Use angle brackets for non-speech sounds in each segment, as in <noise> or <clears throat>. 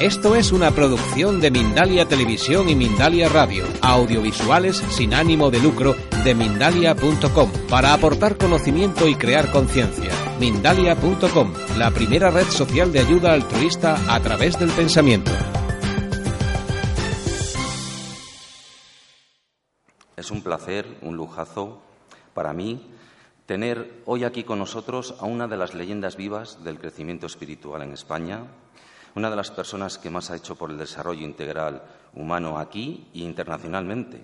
Esto es una producción de Mindalia Televisión y Mindalia Radio, audiovisuales sin ánimo de lucro de mindalia.com, para aportar conocimiento y crear conciencia. Mindalia.com, la primera red social de ayuda altruista a través del pensamiento. Es un placer, un lujazo para mí tener hoy aquí con nosotros a una de las leyendas vivas del crecimiento espiritual en España, una de las personas que más ha hecho por el desarrollo integral humano aquí e internacionalmente.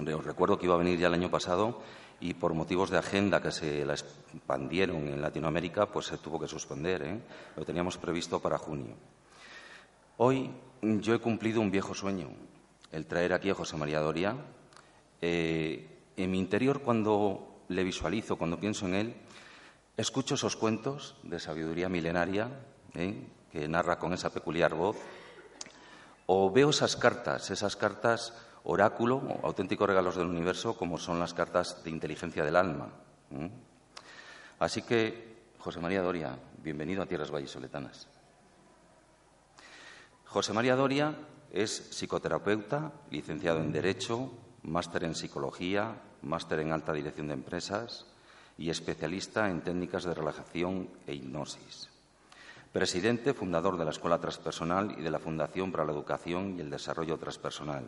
Os recuerdo que iba a venir ya el año pasado y por motivos de agenda que se la expandieron en Latinoamérica, pues se tuvo que suspender. ¿eh? Lo teníamos previsto para junio. Hoy yo he cumplido un viejo sueño, el traer aquí a José María Doria. Eh, en mi interior, cuando le visualizo, cuando pienso en él, escucho esos cuentos de sabiduría milenaria ¿eh? Que narra con esa peculiar voz, o veo esas cartas, esas cartas oráculo, auténticos regalos del universo, como son las cartas de inteligencia del alma. Así que, José María Doria, bienvenido a Tierras Vallisoletanas. José María Doria es psicoterapeuta, licenciado en Derecho, máster en Psicología, máster en Alta Dirección de Empresas y especialista en técnicas de relajación e hipnosis. Presidente, fundador de la Escuela Transpersonal y de la Fundación para la Educación y el Desarrollo Transpersonal.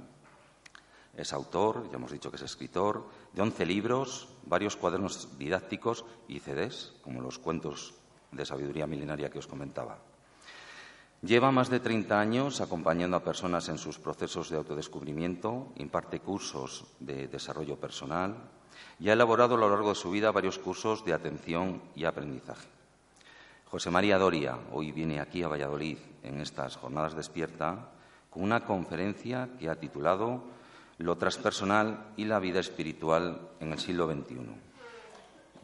Es autor, ya hemos dicho que es escritor, de once libros, varios cuadernos didácticos y CDs, como los cuentos de sabiduría milenaria que os comentaba. Lleva más de 30 años acompañando a personas en sus procesos de autodescubrimiento, imparte cursos de desarrollo personal y ha elaborado a lo largo de su vida varios cursos de atención y aprendizaje. José María Doria hoy viene aquí a Valladolid en estas jornadas despierta con una conferencia que ha titulado Lo transpersonal y la vida espiritual en el siglo XXI.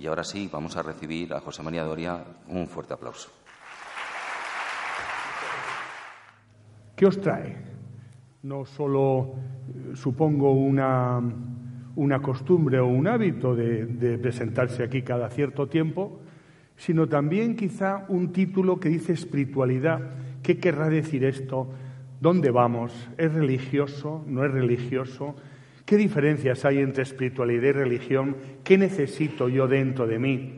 Y ahora sí, vamos a recibir a José María Doria un fuerte aplauso. ¿Qué os trae? No solo eh, supongo una, una, costumbre o un hábito de, de presentarse aquí cada cierto tiempo, sino también quizá un título que dice espiritualidad. ¿Qué querrá decir esto? ¿Dónde vamos? ¿Es religioso? ¿No es religioso? ¿Qué diferencias hay entre espiritualidad y religión? ¿Qué necesito yo dentro de mí,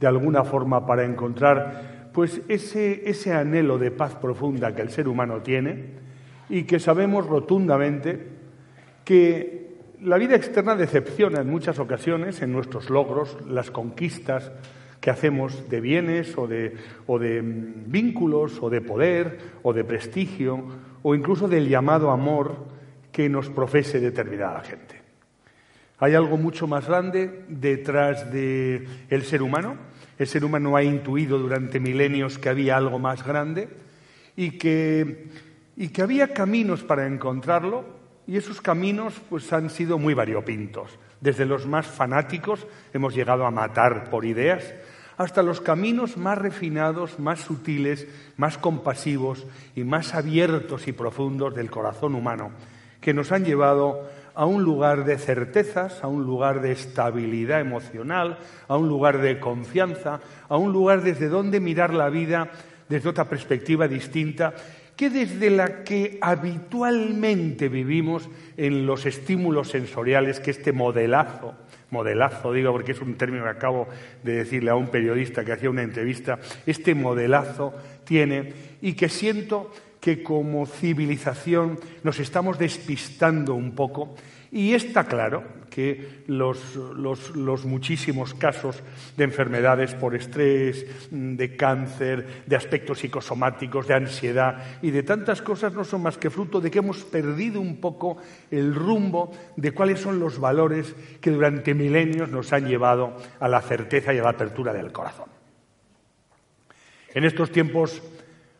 de alguna forma, para encontrar pues ese, ese anhelo de paz profunda que el ser humano tiene y que sabemos rotundamente que la vida externa decepciona en muchas ocasiones en nuestros logros, las conquistas, hacemos de bienes o de, o de vínculos o de poder o de prestigio o incluso del llamado amor que nos profese determinada gente. Hay algo mucho más grande detrás del el ser humano. El ser humano ha intuido durante milenios que había algo más grande y que, y que había caminos para encontrarlo y esos caminos pues, han sido muy variopintos. Desde los más fanáticos hemos llegado a matar por ideas, hasta los caminos más refinados, más sutiles, más compasivos y más abiertos y profundos del corazón humano, que nos han llevado a un lugar de certezas, a un lugar de estabilidad emocional, a un lugar de confianza, a un lugar desde donde mirar la vida desde otra perspectiva distinta que desde la que habitualmente vivimos en los estímulos sensoriales que este modelazo, modelazo digo porque es un término que acabo de decirle a un periodista que hacía una entrevista, este modelazo tiene y que siento que como civilización nos estamos despistando un poco y está claro que los, los, muchísimos casos de enfermedades por estrés, de cáncer, de aspectos psicosomáticos, de ansiedad y de tantas cosas no son más que fruto de que hemos perdido un poco el rumbo de cuáles son los valores que durante milenios nos han llevado a la certeza y a la apertura del corazón. En estos tiempos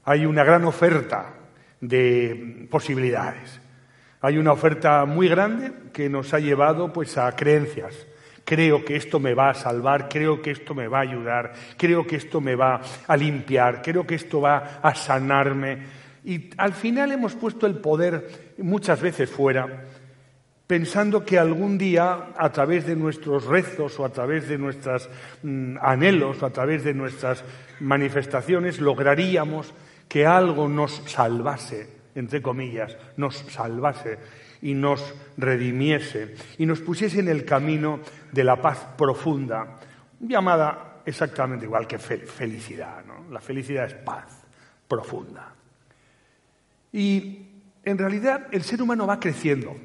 hay una gran oferta de posibilidades. Hay una oferta muy grande que nos ha llevado pues a creencias. Creo que esto me va a salvar, creo que esto me va a ayudar, creo que esto me va a limpiar, creo que esto va a sanarme. Y al final hemos puesto el poder muchas veces fuera, pensando que algún día, a través de nuestros rezos o a través de nuestros mm, anhelos o a través de nuestras manifestaciones, lograríamos que algo nos salvase, entre comillas, nos salvase y nos redimiese y nos pusiese en el camino de la paz profunda, llamada exactamente igual que felicidad. ¿no? La felicidad es paz profunda. Y en realidad el ser humano va creciendo,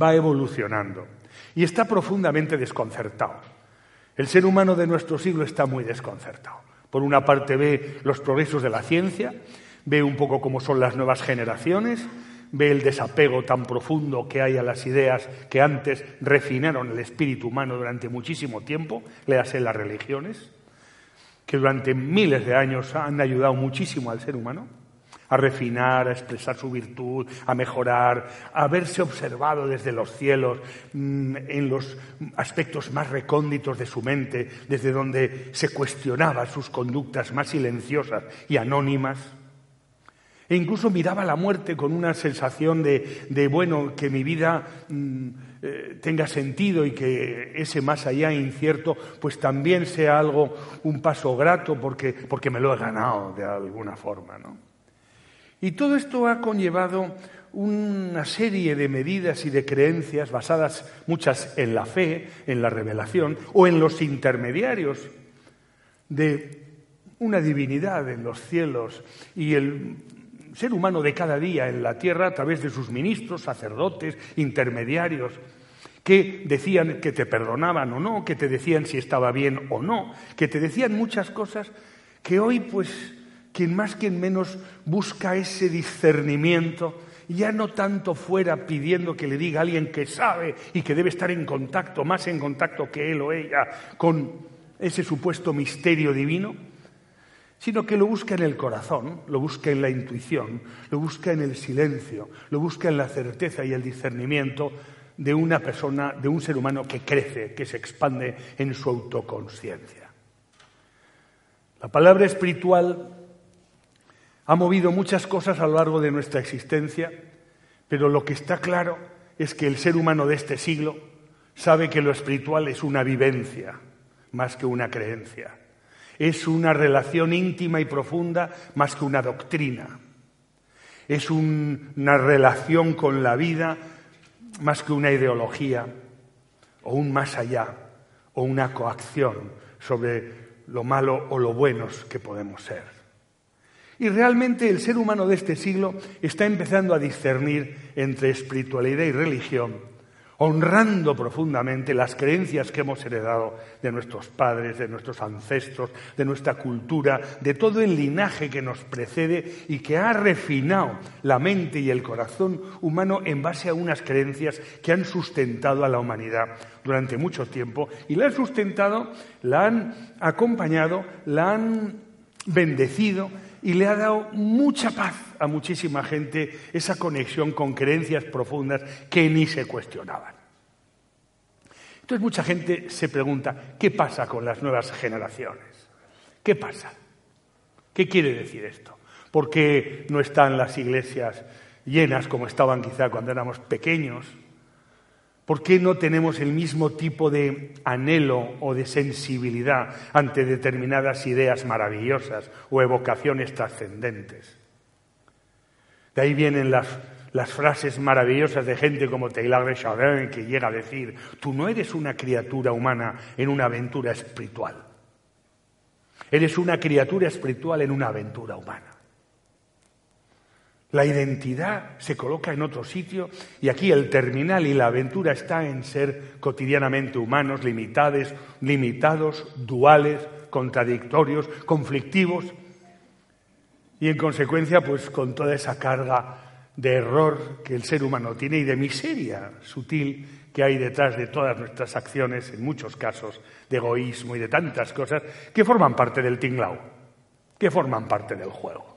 va evolucionando y está profundamente desconcertado. El ser humano de nuestro siglo está muy desconcertado. Por una parte ve los progresos de la ciencia, ve un poco cómo son las nuevas generaciones, ve el desapego tan profundo que hay a las ideas que antes refinaron el espíritu humano durante muchísimo tiempo, léase las religiones, que durante miles de años han ayudado muchísimo al ser humano a refinar, a expresar su virtud, a mejorar, a verse observado desde los cielos, mm, en los aspectos más recónditos de su mente, desde donde se cuestionaba sus conductas más silenciosas y anónimas. E incluso miraba la muerte con una sensación de, bueno, que mi vida mm, eh, tenga sentido y que ese más allá incierto, pues también sea algo, un paso grato porque, porque me lo he ganado de alguna forma, ¿no? Y todo esto ha conllevado una serie de medidas y de creencias basadas muchas en la fe, en la revelación o en los intermediarios de una divinidad en los cielos y el ser humano de cada día en la tierra a través de sus ministros, sacerdotes, intermediarios, que decían que te perdonaban o no, que te decían si estaba bien o no, que te decían muchas cosas que hoy pues quien más, quien menos busca ese discernimiento, ya no tanto fuera pidiendo que le diga a alguien que sabe y que debe estar en contacto, más en contacto que él o ella, con ese supuesto misterio divino, sino que lo busca en el corazón, lo busca en la intuición, lo busca en el silencio, lo busca en la certeza y el discernimiento de una persona, de un ser humano que crece, que se expande en su autoconciencia. La palabra espiritual ha movido muchas cosas a lo largo de nuestra existencia, pero lo que está claro es que el ser humano de este siglo sabe que lo espiritual es una vivencia más que una creencia. Es una relación íntima y profunda más que una doctrina. Es una relación con la vida más que una ideología o un más allá o una coacción sobre lo malo o lo buenos que podemos ser. Y realmente el ser humano de este siglo está empezando a discernir entre espiritualidad y religión, honrando profundamente las creencias que hemos heredado de nuestros padres, de nuestros ancestros, de nuestra cultura, de todo el linaje que nos precede y que ha refinado la mente y el corazón humano en base a unas creencias que han sustentado a la humanidad durante mucho tiempo y la han sustentado, la han acompañado, la han bendecido y le ha dado mucha paz a muchísima gente esa conexión con creencias profundas que ni se cuestionaban. Entonces mucha gente se pregunta, ¿qué pasa con las nuevas generaciones? ¿Qué pasa? ¿Qué quiere decir esto? ¿Por qué no están las iglesias llenas como estaban quizá cuando éramos pequeños? ¿Por qué no tenemos el mismo tipo de anhelo o de sensibilidad ante determinadas ideas maravillosas o evocaciones trascendentes? De ahí vienen las, frases maravillosas de gente como Taylor de Chardin que llega a decir, tú no eres una criatura humana en una aventura espiritual, eres una criatura espiritual en una aventura humana. La identidad se coloca en otro sitio y aquí el terminal y la aventura está en ser cotidianamente humanos, limitados, limitados, duales, contradictorios, conflictivos y en consecuencia pues con toda esa carga de error que el ser humano tiene y de miseria sutil que hay detrás de todas nuestras acciones, en muchos casos de egoísmo y de tantas cosas que forman parte del tinglao, que forman parte del juego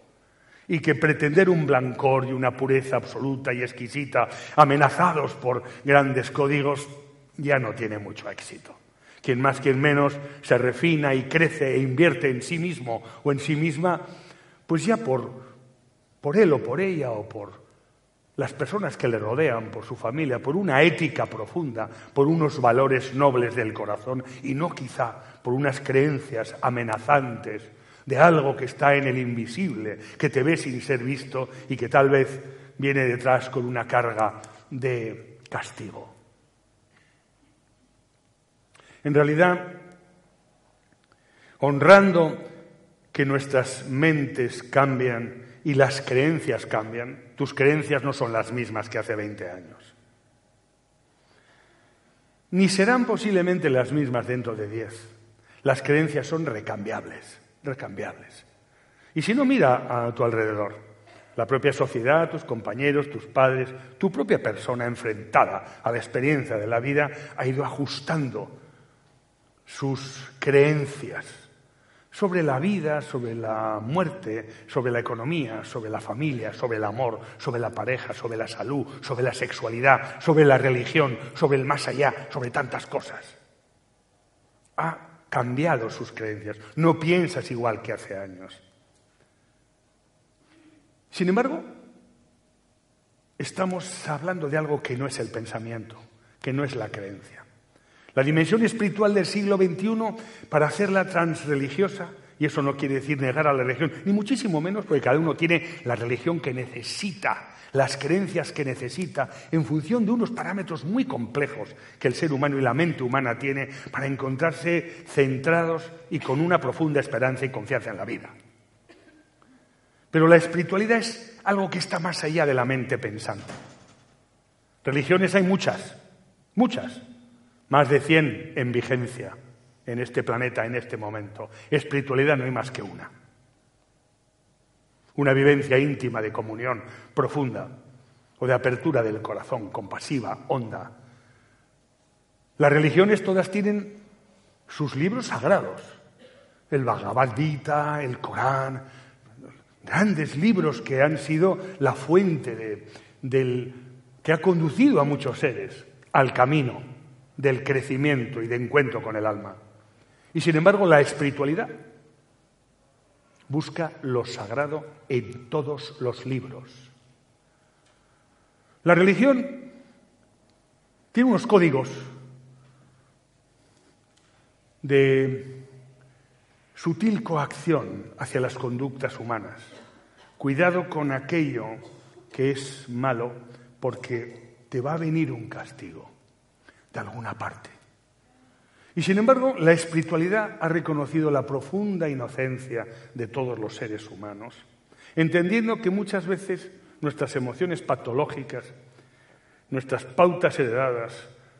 y que pretender un blancor y una pureza absoluta y exquisita, amenazados por grandes códigos, ya no tiene mucho éxito. Quien más, quien menos se refina y crece e invierte en sí mismo o en sí misma, pues ya por, por él o por ella o por las personas que le rodean, por su familia, por una ética profunda, por unos valores nobles del corazón y no quizá por unas creencias amenazantes de algo que está en el invisible, que te ve sin ser visto y que tal vez viene detrás con una carga de castigo. En realidad, honrando que nuestras mentes cambian y las creencias cambian, tus creencias no son las mismas que hace 20 años. Ni serán posiblemente las mismas dentro de 10. Las creencias son recambiables, recambiables. Y si no, mira a tu alrededor la propia sociedad, tus compañeros, tus padres, tu propia persona enfrentada a la experiencia de la vida ha ido ajustando sus creencias sobre la vida, sobre la muerte, sobre la economía, sobre la familia, sobre el amor, sobre la pareja, sobre la salud, sobre la sexualidad, sobre la religión, sobre el más allá, sobre tantas cosas. Ha cambiado sus creencias. No piensas igual que hace años. Sin embargo, estamos hablando de algo que no es el pensamiento, que no es la creencia. La dimensión espiritual del siglo XXI, para hacerla transreligiosa, y eso no quiere decir negar a la religión, ni muchísimo menos, porque cada uno tiene la religión que necesita, las creencias que necesita, en función de unos parámetros muy complejos que el ser humano y la mente humana tiene para encontrarse centrados y con una profunda esperanza y confianza en la vida. Pero la espiritualidad es algo que está más allá de la mente pensante. Religiones hay muchas, muchas, más de 100 en vigencia en este planeta, en este momento. Espiritualidad no hay más que una. Una vivencia íntima de comunión profunda o de apertura del corazón, compasiva, honda. Las religiones todas tienen sus libros sagrados. El Bhagavad Gita, el Corán, grandes libros que han sido la fuente del, que ha conducido a muchos seres al camino del crecimiento y de encuentro con el alma. Y sin embargo, la espiritualidad busca lo sagrado en todos los libros. La religión tiene unos códigos de sutil coacción hacia las conductas humanas. Cuidado con aquello que es malo porque te va a venir un castigo de alguna parte. Y sin embargo, la espiritualidad ha reconocido la profunda inocencia de todos los seres humanos, entendiendo que muchas veces nuestras emociones patológicas, nuestras pautas heredadas,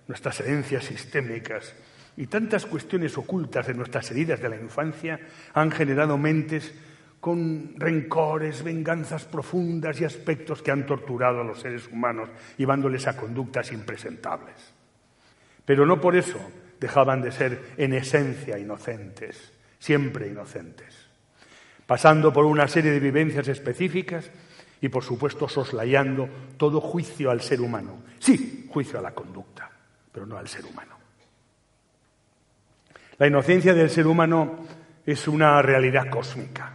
nuestras herencias sistémicas, y tantas cuestiones ocultas de nuestras heridas de la infancia han generado mentes con rencores, venganzas profundas y aspectos que han torturado a los seres humanos, llevándoles a conductas impresentables. Pero no por eso dejaban de ser en esencia inocentes, siempre inocentes, pasando por una serie de vivencias específicas y, por supuesto, soslayando todo juicio al ser humano. Sí, juicio a la conducta, pero no al ser humano. La inocencia del ser humano es una realidad cósmica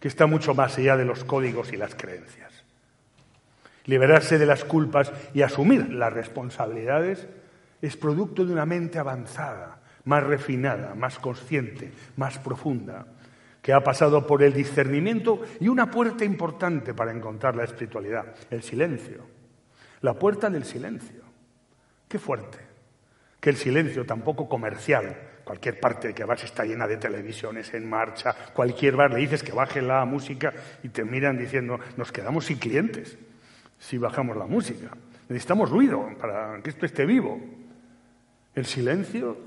que está mucho más allá de los códigos y las creencias. Liberarse de las culpas y asumir las responsabilidades es producto de una mente avanzada, más refinada, más consciente, más profunda, que ha pasado por el discernimiento y una puerta importante para encontrar la espiritualidad, el silencio. La puerta del silencio. Qué fuerte. Que el silencio, tampoco comercial, Cualquier parte que vas está llena de televisiones en marcha, cualquier bar le dices que baje la música y te miran diciendo, nos quedamos sin clientes si bajamos la música. Necesitamos ruido para que esto esté vivo. El silencio,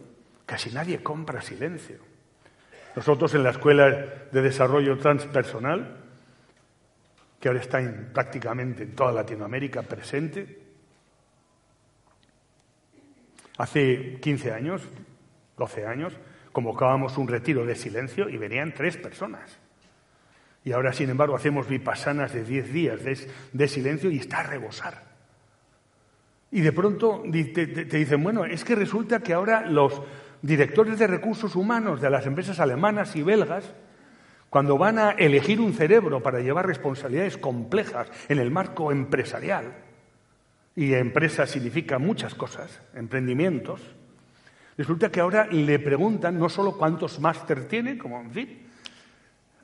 casi nadie compra silencio. Nosotros en la Escuela de Desarrollo Transpersonal, que ahora está prácticamente en toda Latinoamérica presente, hace 15 años 12 años, convocábamos un retiro de silencio y venían tres personas. Y ahora, sin embargo, hacemos vipassanas de 10 días de, silencio y está a rebosar. Y de pronto te, dicen, bueno, es que resulta que ahora los directores de recursos humanos de las empresas alemanas y belgas, cuando van a elegir un cerebro para llevar responsabilidades complejas en el marco empresarial, y empresa significa muchas cosas, emprendimientos, Resulta que ahora le preguntan no solo cuántos máster tiene, como en fin,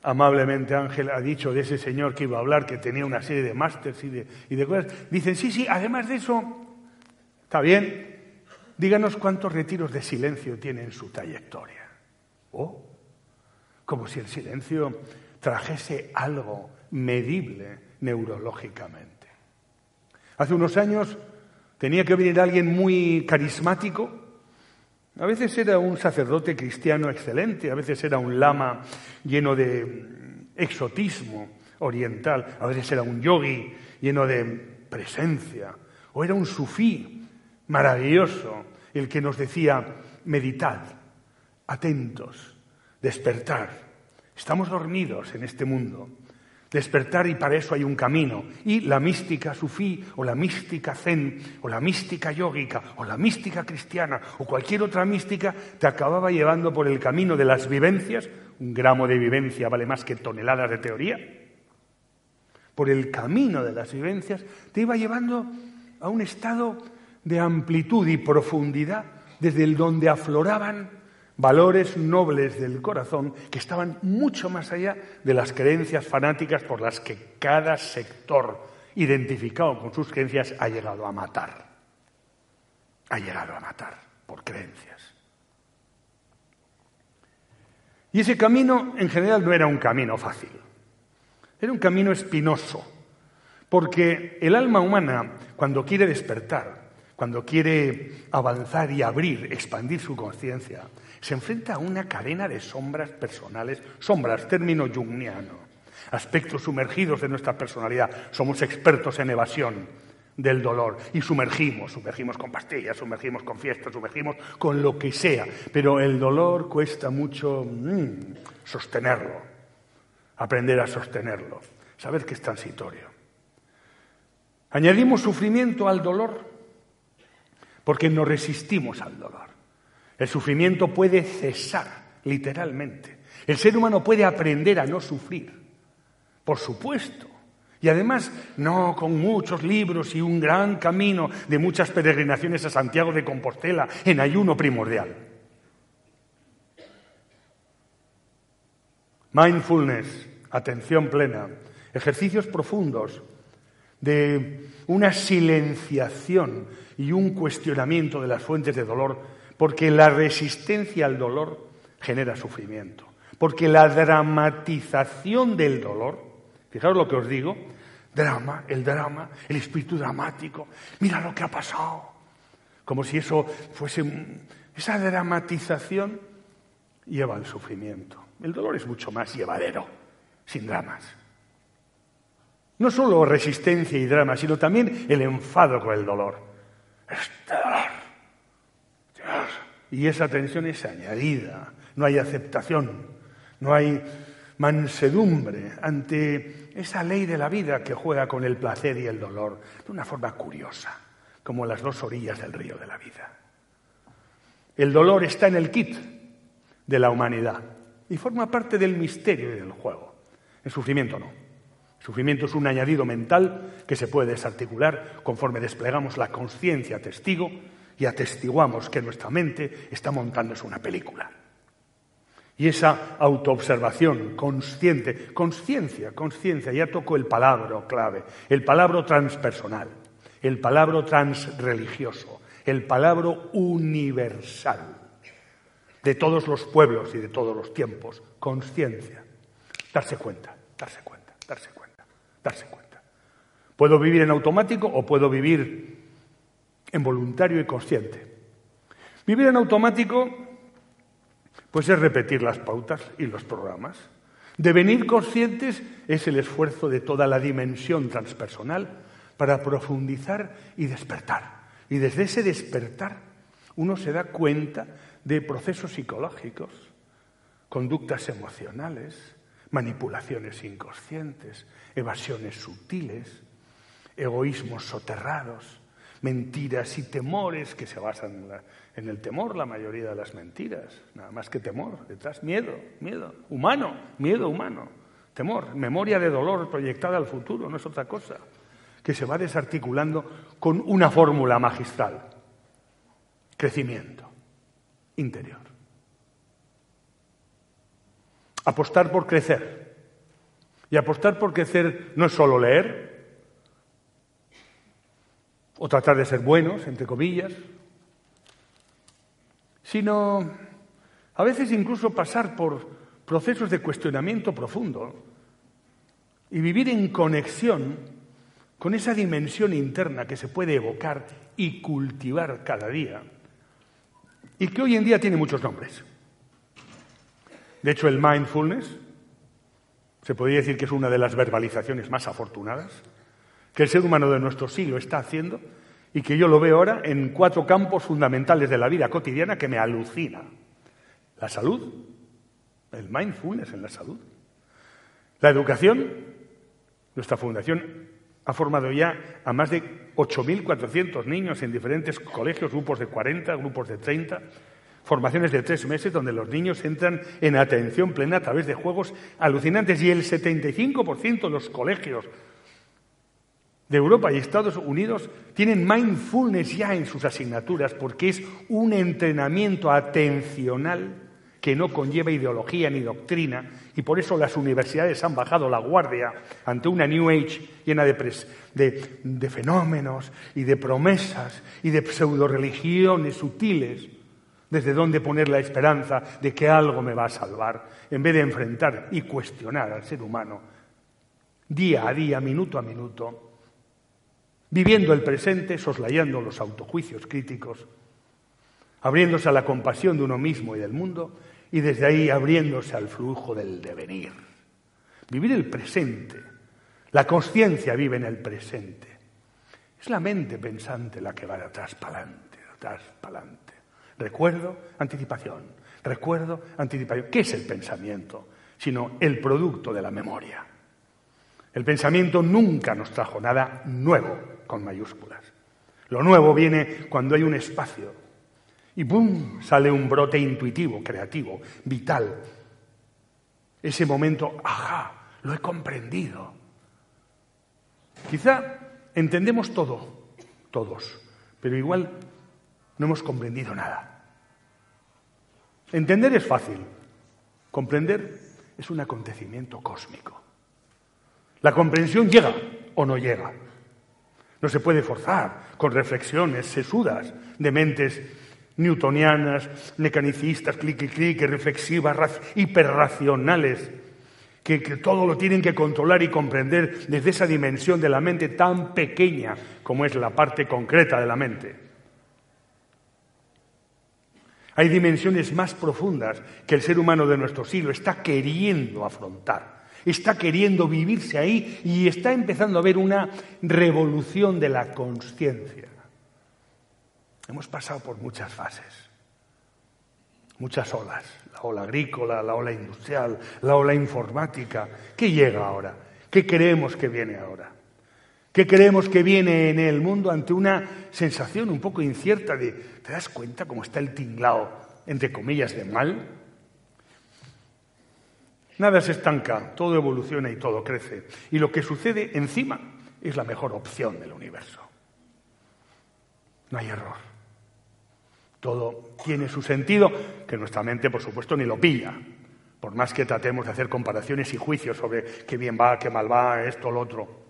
amablemente Ángel ha dicho de ese señor que iba a hablar, que tenía una serie de másters y de, y de cosas, dicen, sí, sí, además de eso, bien, díganos cuántos retiros de silencio tiene en su trayectoria. Oh, como si el silencio trajese algo medible neurológicamente. Hace unos años tenía que venir alguien muy carismático a veces era un sacerdote cristiano excelente, a veces era un lama lleno de exotismo oriental, a veces era un yogi lleno de presencia, o era un sufí maravilloso, el que nos decía, meditad, atentos, despertar. Estamos dormidos en este mundo, despertar y para eso hay un camino. Y la mística sufí o la mística zen o la mística yógica o la mística cristiana o cualquier otra mística te acababa llevando por el camino de las vivencias, un gramo de vivencia vale más que toneladas de teoría, por el camino de las vivencias te iba llevando a un estado de amplitud y profundidad desde el donde afloraban valores nobles del corazón que estaban mucho más allá de las creencias fanáticas por las que cada sector identificado con sus creencias ha llegado a matar. Ha llegado a matar por creencias. Y ese camino en general no era un camino fácil, era un camino espinoso, porque el alma humana cuando quiere despertar, cuando quiere avanzar y abrir, expandir su conciencia, se enfrenta a una cadena de sombras personales, sombras, término jungiano, aspectos sumergidos de nuestra personalidad. Somos expertos en evasión del dolor y sumergimos, sumergimos con pastillas, sumergimos con fiestas, sumergimos con lo que sea, pero el dolor cuesta mucho mm, sostenerlo, aprender a sostenerlo, saber que es transitorio. Añadimos sufrimiento al dolor porque nos resistimos al dolor. El sufrimiento puede cesar, literalmente. El ser humano puede aprender a no sufrir, por supuesto. Y además, no con muchos libros y un gran camino de muchas peregrinaciones a Santiago de Compostela en ayuno primordial. Mindfulness, atención plena, ejercicios profundos de una silenciación y un cuestionamiento de las fuentes de dolor porque la resistencia al dolor genera sufrimiento, porque la dramatización del dolor, fijaos lo que os digo, drama, el drama, el espíritu dramático, mira lo que ha pasado, como si eso fuese, esa dramatización lleva al sufrimiento. El dolor es mucho más llevadero, sin dramas. No solo resistencia y drama, sino también el enfado con el dolor. Este dolor y esa tensión es añadida. No hay aceptación, no hay mansedumbre ante esa ley de la vida que juega con el placer y el dolor de una forma curiosa, como las dos orillas del río de la vida. El dolor está en el kit de la humanidad y forma parte del misterio y del juego. El sufrimiento no. Sufrimiento es un añadido mental que se puede desarticular conforme desplegamos la conciencia testigo y atestiguamos que nuestra mente está montándose una película. Y esa autoobservación consciente, conciencia, conciencia, ya tocó el palabra clave, el palabra transpersonal, el palabra transreligioso, el palabra universal de todos los pueblos y de todos los tiempos, conciencia, darse cuenta, darse cuenta, darse cuenta, darse cuenta. Puedo vivir en automático o puedo vivir en voluntario y consciente. Vivir en automático, pues es repetir las pautas y los programas. Devenir conscientes es el esfuerzo de toda la dimensión transpersonal para profundizar y despertar. Y desde ese despertar uno se da cuenta de procesos psicológicos, conductas emocionales, manipulaciones inconscientes, evasiones sutiles, egoísmos soterrados, mentiras y temores que se basan en, el temor, la mayoría de las mentiras, nada más que temor, detrás miedo, miedo, humano, miedo humano, temor, memoria de dolor proyectada al futuro, no es otra cosa, que se va desarticulando con una fórmula magistral, crecimiento interior. Apostar por crecer, Y apostar por crecer no es solo leer, o tratar de ser buenos, entre comillas, sino a veces incluso pasar por procesos de cuestionamiento profundo y vivir en conexión con esa dimensión interna que se puede evocar y cultivar cada día y que hoy en día tiene muchos nombres. De hecho, el mindfulness se podría decir que es una de las verbalizaciones más afortunadas que el ser humano de nuestro siglo está haciendo y que yo lo veo ahora en cuatro campos fundamentales de la vida cotidiana que me alucina. La salud, el mindfulness en la salud. La educación, nuestra fundación ha formado ya a más de 8.400 niños en diferentes colegios, grupos de 40, grupos de 30, formaciones de tres meses donde los niños entran en atención plena a través de juegos alucinantes. Y el 75% de los colegios de Europa y Estados Unidos tienen mindfulness ya en sus asignaturas porque es un entrenamiento atencional que no conlleva ideología ni doctrina y por eso las universidades han bajado la guardia ante una New Age llena de, fenómenos y de promesas y de pseudo-religiones sutiles desde donde poner la esperanza de que algo me va a salvar en vez de enfrentar y cuestionar al ser humano día a día, minuto a minuto viviendo el presente, soslayando los autojuicios críticos, abriéndose a la compasión de uno mismo y del mundo, y desde ahí abriéndose al flujo del devenir. Vivir el presente. La conciencia vive en el presente. Es la mente pensante la que va de atrás para adelante, de atrás para adelante. Recuerdo, anticipación. Recuerdo, anticipación. ¿Qué es el pensamiento? Sino el producto de la memoria. El pensamiento nunca nos trajo nada nuevo, con mayúsculas. Lo nuevo viene cuando hay un espacio y ¡pum! sale un brote intuitivo, creativo, vital. Ese momento, ajá, lo he comprendido. Quizá entendemos todo, todos, pero igual no hemos comprendido nada. Entender es fácil, comprender es un acontecimiento cósmico. La comprensión llega o no llega. No se puede forzar con reflexiones sesudas de mentes newtonianas, mecanicistas, clic, clic, reflexivas, hiperracionales, que, que todo lo tienen que controlar y comprender desde esa dimensión de la mente tan pequeña como es la parte concreta de la mente. Hay dimensiones más profundas que el ser humano de nuestro siglo está queriendo afrontar está queriendo vivirse ahí y está empezando a ver una revolución de la conciencia. Hemos pasado por muchas fases, muchas olas, la ola agrícola, la ola industrial, la ola informática. ¿Qué llega ahora? ¿Qué creemos que viene ahora? ¿Qué creemos que viene en el mundo ante una sensación un poco incierta de, ¿te das cuenta cómo está el tinglao, entre comillas, de mal? Nada se estanca, todo evoluciona y todo crece. Y lo que sucede encima es la mejor opción del universo. No hay error. Todo tiene su sentido, que nuestra mente, por supuesto, ni lo pilla. Por más que tratemos de hacer comparaciones y juicios sobre qué bien va, qué mal va, esto, lo otro.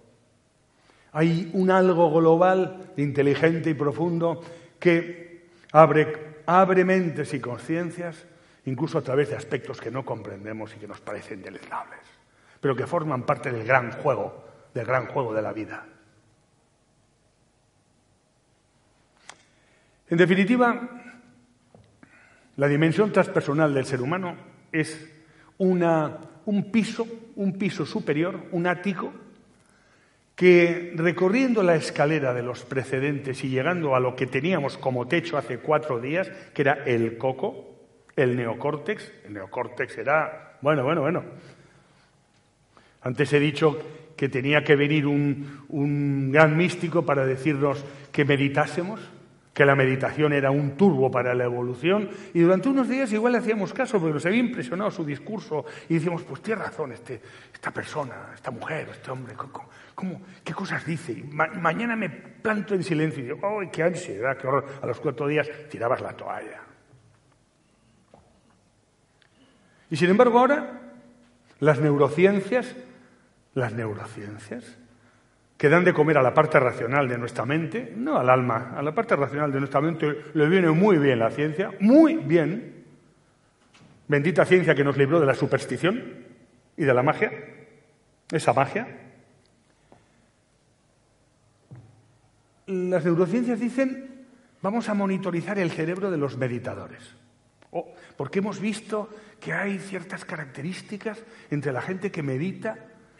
Hay un algo global, inteligente y profundo, que abre, abre mentes y conciencias incluso a través de aspectos que no comprendemos y que nos parecen deleznables, pero que forman parte del gran juego, del gran juego de la vida. En definitiva, la dimensión transpersonal del ser humano es un piso, un piso superior, un ático, que recorriendo la escalera de los precedentes y llegando a lo que teníamos como techo hace cuatro días, que era el coco, el neocórtex, el neocórtex era, bueno, bueno, bueno. Antes he dicho que tenía que venir un, un gran místico para decirnos que meditásemos, que la meditación era un turbo para la evolución, y durante unos días igual le hacíamos caso porque nos había impresionado su discurso y decíamos, pues tiene razón este, esta persona, esta mujer, este hombre, ¿cómo, qué cosas dice? mañana me planto en silencio y digo, ¡ay, qué ansiedad, qué horror! A los cuatro días tirabas la toalla. Y sin embargo ahora las neurociencias las neurociencias, que dan de comer a la parte racional de nuestra mente, no al alma, a la parte racional de nuestra mente le viene muy bien la ciencia, muy bien. Bendita ciencia que nos libró de la superstición y de la magia, esa magia. Las neurociencias dicen, vamos a monitorizar el cerebro de los meditadores. Oh, porque hemos visto que hay ciertas características entre la gente que medita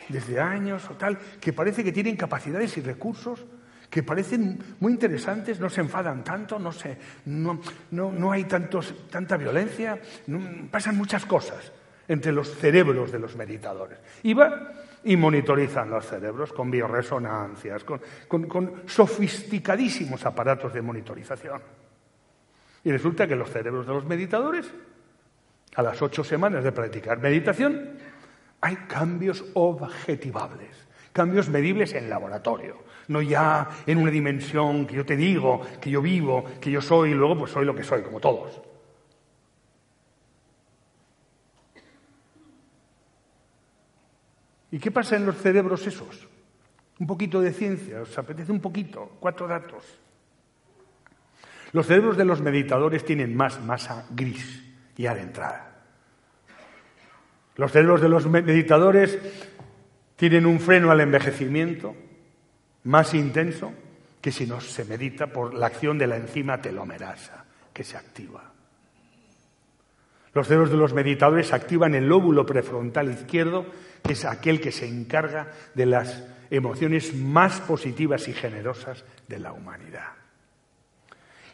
desde años o tal, que parece que tienen capacidades y recursos que parecen muy interesantes, no se enfadan tanto, no, se, no, no, hay tantos, tanta violencia, pasan muchas cosas entre los cerebros de los meditadores. Y va y monitorizan los cerebros con bioresonancias, con, con sofisticadísimos aparatos de monitorización. Y resulta que los cerebros de los meditadores, a las ocho semanas de practicar meditación, hay cambios objetivables, cambios medibles en laboratorio, no ya en una dimensión que yo te digo, que yo vivo, que yo soy y luego pues soy lo que soy, como todos. ¿Y qué pasa en los cerebros esos? Un poquito de ciencia, ¿os apetece un poquito? Cuatro datos. Los cerebros de los meditadores tienen más masa gris y adentrada. Los cerebros de los meditadores tienen un freno al envejecimiento más intenso que si no se medita por la acción de la enzima telomerasa que se activa. Los cerebros de los meditadores activan el lóbulo prefrontal izquierdo, que es aquel que se encarga de las emociones más positivas y generosas de la humanidad.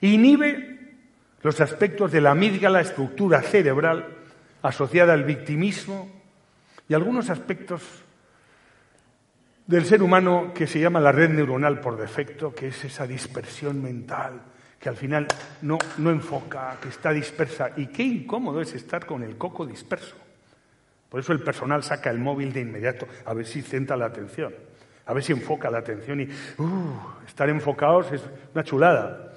Inhibe los aspectos de la amígdala, estructura cerebral, asociada al victimismo y algunos aspectos del ser humano que se llama la red neuronal por defecto, que es esa dispersión mental que al final no, no enfoca, que está dispersa. Y qué incómodo es estar con el coco disperso. Por eso el personal saca el móvil de inmediato, a ver si centra la atención, a ver si enfoca la atención. Y uh, estar enfocados es una chulada.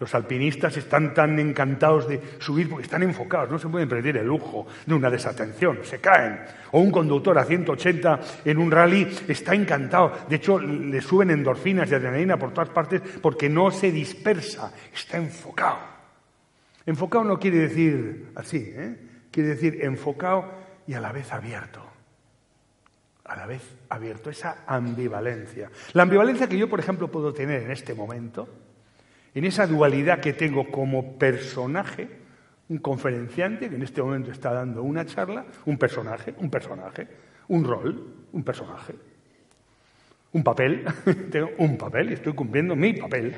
Los alpinistas están tan encantados de subir porque están enfocados, no se pueden perder el lujo de una desatención, se caen. O un conductor a 180 en un rally está encantado, de hecho le suben endorfinas y adrenalina por todas partes porque no se dispersa, está enfocado. Enfocado no quiere decir así, ¿eh? quiere decir enfocado y a la vez abierto. A la vez abierto, esa ambivalencia. La ambivalencia que yo, por ejemplo, puedo tener en este momento en esa dualidad que tengo como personaje, un conferenciante que en este momento está dando una charla, un personaje, un personaje, un rol, un personaje, un papel, <laughs> tengo un papel y estoy cumpliendo mi papel.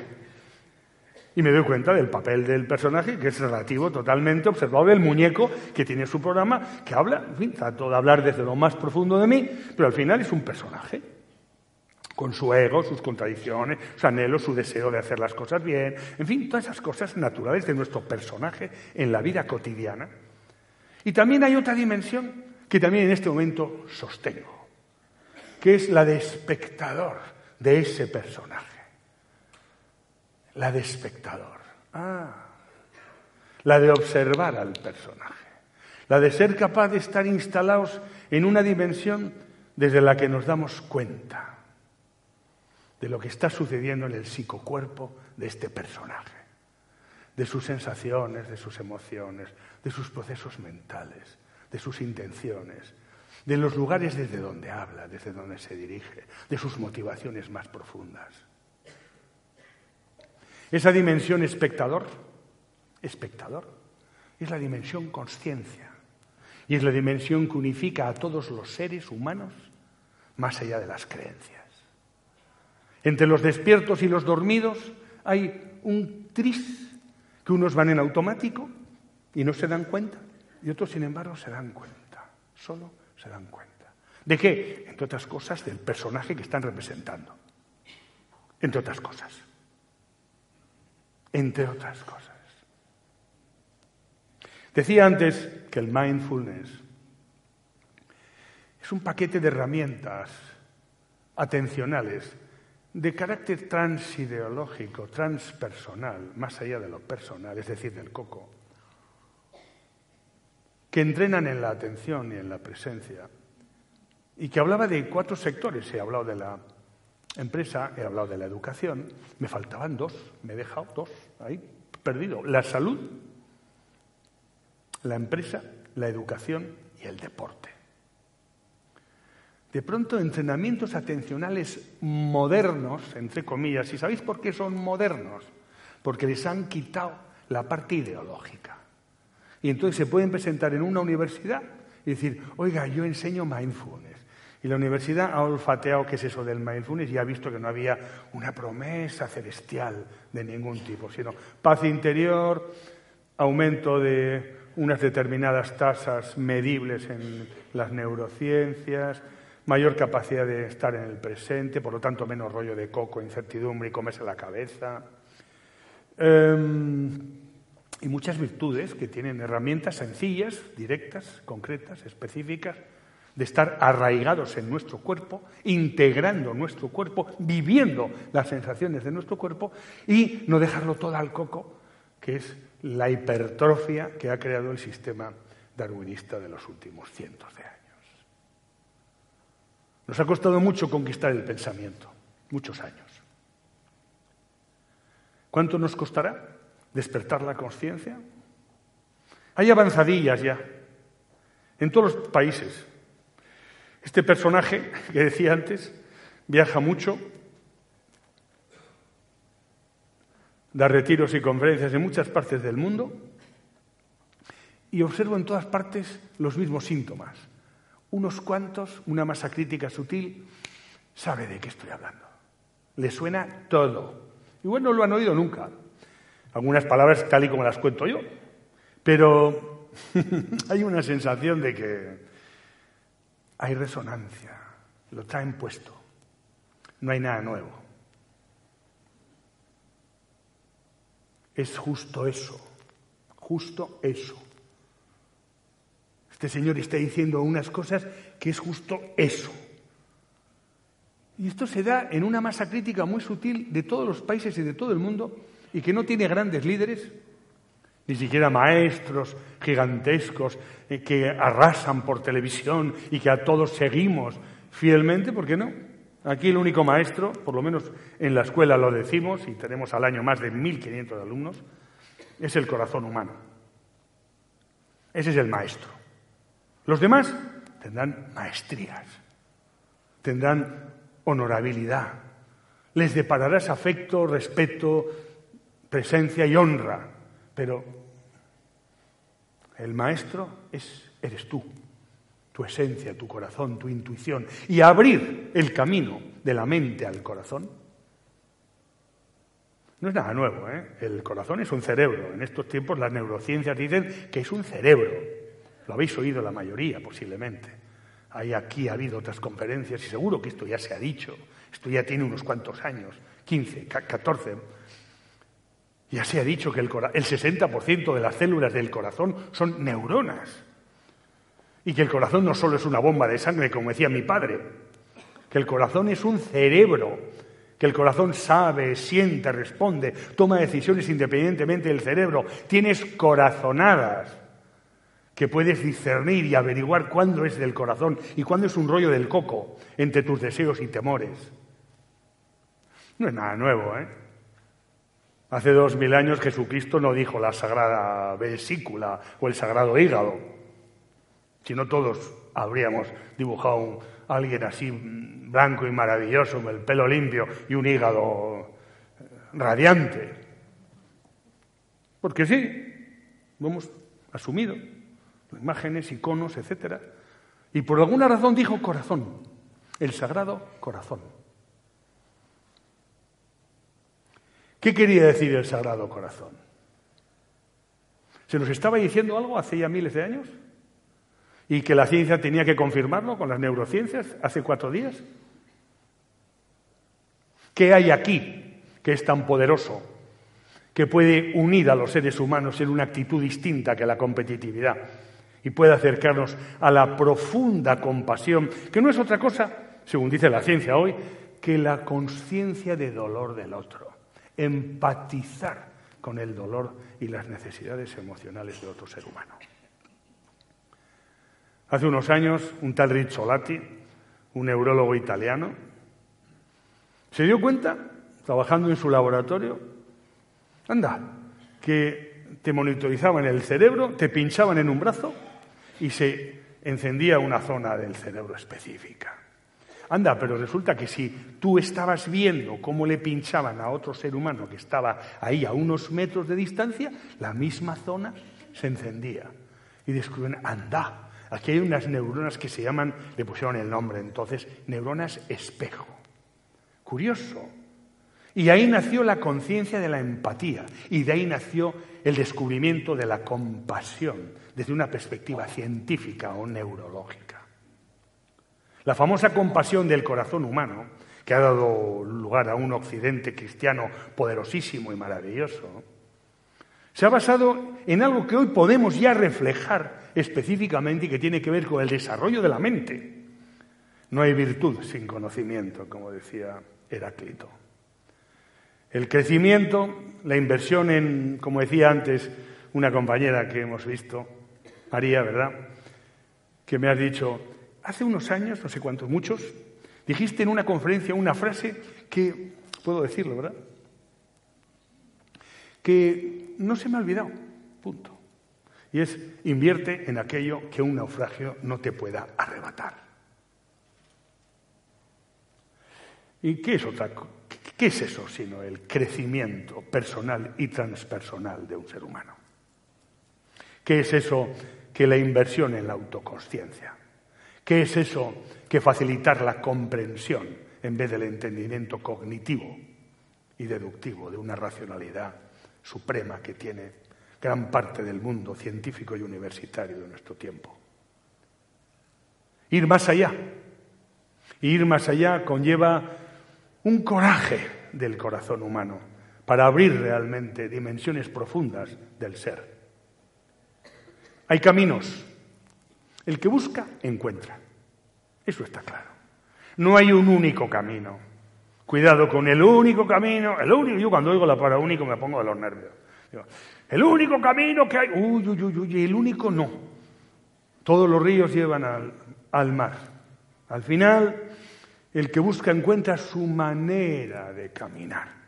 Y me doy cuenta del papel del personaje, que es relativo, totalmente observable, el muñeco que tiene su programa, que habla, en fin, trato de hablar desde lo más profundo de mí, pero al final es un personaje con su ego, sus contradicciones, sus anhelos, su deseo de hacer las cosas bien, en fin, todas esas cosas naturales de nuestro personaje en la vida cotidiana. Y también hay otra dimensión que también en este momento sostengo, que es la de espectador de ese personaje. La de espectador. Ah, la de observar al personaje. La de ser capaz de estar instalados en una dimensión desde la que nos damos cuenta de lo que está sucediendo en el psicocuerpo de este personaje, de sus sensaciones, de sus emociones, de sus procesos mentales, de sus intenciones, de los lugares desde donde habla, desde donde se dirige, de sus motivaciones más profundas. Esa dimensión espectador, espectador, es la dimensión conciencia y es la dimensión que unifica a todos los seres humanos más allá de las creencias. Entre los despiertos y los dormidos hay un tris que unos van en automático y no se dan cuenta y otros, sin embargo, se dan cuenta, solo se dan cuenta. ¿De qué? Entre otras cosas, del personaje que están representando. Entre otras cosas. Entre otras cosas. Decía antes que el mindfulness es un paquete de herramientas atencionales de carácter transideológico, transpersonal, más allá de lo personal, es decir, del coco, que entrenan en la atención y en la presencia y que hablaba de cuatro sectores. He hablado de la empresa, he hablado de la educación, me faltaban dos, me he dejado dos ahí, perdido. La salud, la empresa, la educación y el deporte. De pronto, entrenamientos atencionales modernos, entre comillas, ¿y sabéis por qué son modernos? Porque les han quitado la parte ideológica. Y entonces se pueden presentar en una universidad y decir, oiga, yo enseño mindfulness. Y la universidad ha olfateado qué es eso del mindfulness y ha visto que no había una promesa celestial de ningún tipo, sino paz interior, aumento de unas determinadas tasas medibles en las neurociencias, mayor capacidad de estar en el presente, por lo tanto menos rollo de coco, incertidumbre y comerse la cabeza. Em, y muchas virtudes que tienen herramientas sencillas, directas, concretas, específicas, de estar arraigados en nuestro cuerpo, integrando nuestro cuerpo, viviendo las sensaciones de nuestro cuerpo y no dejarlo todo al coco, que es la hipertrofia que ha creado el sistema darwinista de los últimos cientos de años. Nos ha costado mucho conquistar el pensamiento, muchos años. ¿Cuánto nos costará despertar la conciencia? Hay avanzadillas ya en todos los países. Este personaje que decía antes viaja mucho, da retiros y conferencias en muchas partes del mundo y observo en todas partes los mismos síntomas. Unos cuantos, una masa crítica sutil, sabe de qué estoy hablando. Le suena todo. Igual no lo han oído nunca. Algunas palabras tal y como las cuento yo. Pero <laughs> hay una sensación de que hay resonancia, lo traen puesto, no hay nada nuevo. Es justo eso, justo eso. Este señor está diciendo unas cosas que es justo eso. Y esto se da en una masa crítica muy sutil de todos los países y de todo el mundo y que no tiene grandes líderes, ni siquiera maestros gigantescos eh, que arrasan por televisión y que a todos seguimos fielmente, ¿por qué no? Aquí el único maestro, por lo menos en la escuela lo decimos, y tenemos al año más de 1.500 alumnos, es el corazón humano. Ese es el maestro. Los demás tendrán maestrías, tendrán honorabilidad, les depararás afecto, respeto, presencia y honra, pero el maestro es, eres tú, tu esencia, tu corazón, tu intuición. Y abrir el camino de la mente al corazón no es nada nuevo. ¿eh? El corazón es un cerebro. En estos tiempos las neurociencias dicen que es un cerebro. Lo habéis oído la mayoría, posiblemente. Hay aquí ha habido otras conferencias y seguro que esto ya se ha dicho. Esto ya tiene unos cuantos años, 15, 14 ya se ha dicho que el, 60% de las células del corazón son neuronas. Y que el corazón no solo es una bomba de sangre, como decía mi padre, que el corazón es un cerebro, que el corazón sabe, siente, responde, toma decisiones independientemente del cerebro. Tienes corazonadas que puedes discernir y averiguar cuándo es del corazón y cuándo es un rollo del coco entre tus deseos y temores. No es nada nuevo, ¿eh? Hace dos mil años Jesucristo no dijo la sagrada vesícula o el sagrado hígado, si no todos habríamos dibujado a alguien así blanco y maravilloso, con el pelo limpio y un hígado eh, radiante. Porque sí, lo hemos asumido, imágenes, iconos, etc. Y por alguna razón dijo corazón, el sagrado corazón. ¿Qué quería decir el Sagrado Corazón? ¿Se nos estaba diciendo algo hace ya miles de años? ¿Y que la ciencia tenía que confirmarlo con las neurociencias hace cuatro días? ¿Qué hay aquí que es tan poderoso, que puede unir a los seres humanos en una actitud distinta que la competitividad y puede acercarnos a la profunda compasión, que no es otra cosa, según dice la ciencia hoy, que la conciencia de dolor del otro? empatizar con el dolor y las necesidades emocionales de otro ser humano. Hace unos años, un tal Rizzolatti un neurólogo italiano, se dio cuenta, trabajando en su laboratorio, anda, que te monitorizaban el cerebro, te pinchaban en un brazo y se encendía una zona del cerebro específica. Anda, pero resulta que si tú estabas viendo cómo le pinchaban a otro ser humano que estaba ahí a unos metros de distancia, la misma zona se encendía. Y descubrieron, anda, aquí hay unas neuronas que se llaman, le pusieron el nombre entonces, neuronas espejo. Curioso. Y ahí nació la conciencia de la empatía y de ahí nació el descubrimiento de la compasión desde una perspectiva científica o neurológica. La famosa compasión del corazón humano, que ha dado lugar a un occidente cristiano poderosísimo y maravilloso, se ha basado en algo que hoy podemos ya reflejar específicamente y que tiene que ver con el desarrollo de la mente. No hay virtud sin conocimiento, como decía Heráclito. El crecimiento, la inversión en, como decía antes una compañera que hemos visto, María, ¿verdad? Que me has dicho, hace unos años, no sé cuántos, muchos, dijiste en una conferencia una frase que, puedo decirlo, ¿verdad? Que no se me ha olvidado, punto. Y es, invierte en aquello que un naufragio no te pueda arrebatar. ¿Y qué es otra ¿Qué es eso sino el crecimiento personal y transpersonal de un ser humano? ¿Qué es eso que la inversión en la autoconsciencia? ¿Qué es eso que facilitar la comprensión en vez del entendimiento cognitivo y deductivo de una racionalidad suprema que tiene gran parte del mundo científico y universitario de nuestro tiempo? Ir más allá. Ir más allá conlleva un coraje del corazón humano para abrir realmente dimensiones profundas del ser. Hay caminos. El que busca, encuentra. Eso está claro. No hay un único camino. Cuidado con el único camino. El único, yo cuando oigo la palabra único me pongo de los nervios. el único camino que hay. Uy, uy, uy, uy, el único no. Todos los ríos llevan al, al mar. Al final, el que busca encuentra su manera de caminar.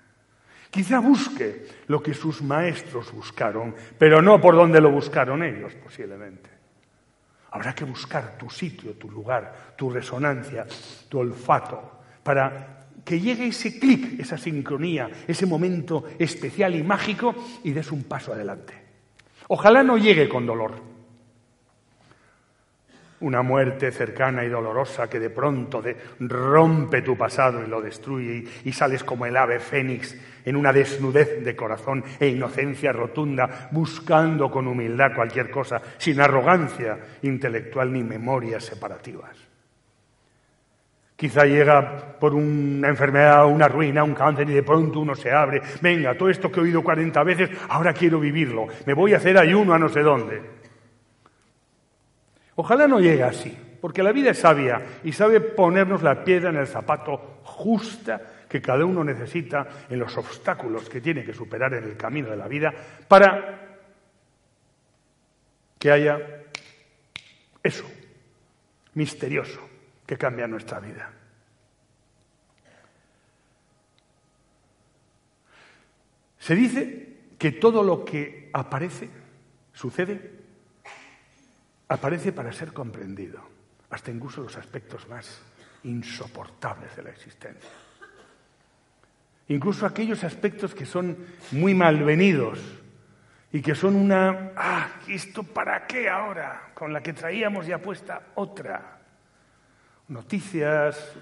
Quizá busque lo que sus maestros buscaron, pero no por donde lo buscaron ellos, posiblemente. Habrá que buscar tu sitio, tu lugar, tu resonancia, tu olfato, para que llegue ese clic, esa sincronía, ese momento especial y mágico y des un paso adelante. Ojalá no llegue con dolor una muerte cercana y dolorosa que de pronto rompe tu pasado y lo destruye y, sales como el ave fénix en una desnudez de corazón e inocencia rotunda, buscando con humildad cualquier cosa, sin arrogancia intelectual ni memorias separativas. Quizá llega por una enfermedad, una ruina, un cáncer y de pronto uno se abre. Venga, todo esto que he oído 40 veces, ahora quiero vivirlo. Me voy a hacer ayuno a no sé dónde. Ojalá no llegue así, porque la vida es sabia y sabe ponernos la piedra en el zapato justa que cada uno necesita en los obstáculos que tiene que superar en el camino de la vida para que haya eso, misterioso, que cambia nuestra vida. Se dice que todo lo que aparece sucede aparece para ser comprendido, hasta incluso los aspectos más insoportables de la existencia. Incluso aquellos aspectos que son muy malvenidos y que son una, ah, ¿esto para qué ahora? Con la que traíamos ya puesta otra. Noticias,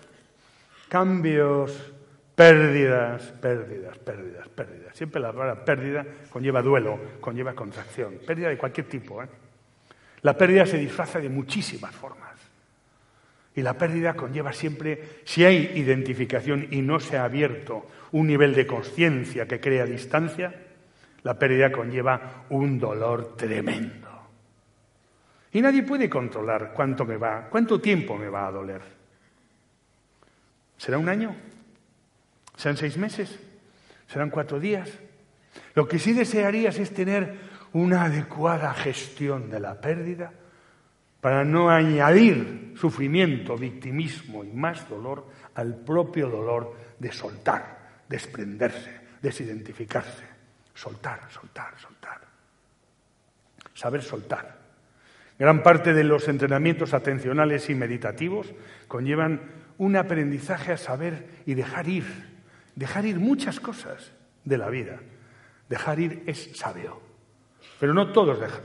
cambios, pérdidas, pérdidas, pérdidas, pérdidas. Siempre la palabra pérdida conlleva duelo, conlleva contracción, pérdida de cualquier tipo. ¿eh? La pérdida se disfraza de muchísimas formas. Y la pérdida conlleva siempre, si hay identificación y no se ha abierto un nivel de conciencia que crea distancia, la pérdida conlleva un dolor tremendo. Y nadie puede controlar cuánto me va, cuánto tiempo me va a doler. ¿Será un año? ¿Serán seis meses? ¿Serán cuatro días? Lo que sí desearías es tener una adecuada gestión de la pérdida para no añadir sufrimiento, victimismo y más dolor al propio dolor de soltar, desprenderse, desidentificarse. Soltar, soltar, soltar. Saber soltar. Gran parte de los entrenamientos atencionales y meditativos conllevan un aprendizaje a saber y dejar ir, dejar ir muchas cosas de la vida. Dejar ir es sabio, pero no todos dejan.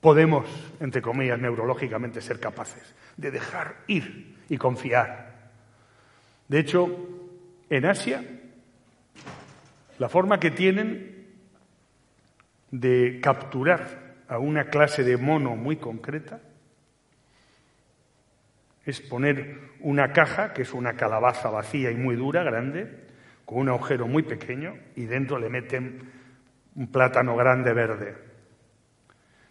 Podemos, entre comillas, neurológicamente ser capaces de dejar ir y confiar. De hecho, en Asia, la forma que tienen de capturar a una clase de mono muy concreta es poner una caja, que es una calabaza vacía y muy dura, grande, con un agujero muy pequeño, y dentro le meten un plátano grande verde.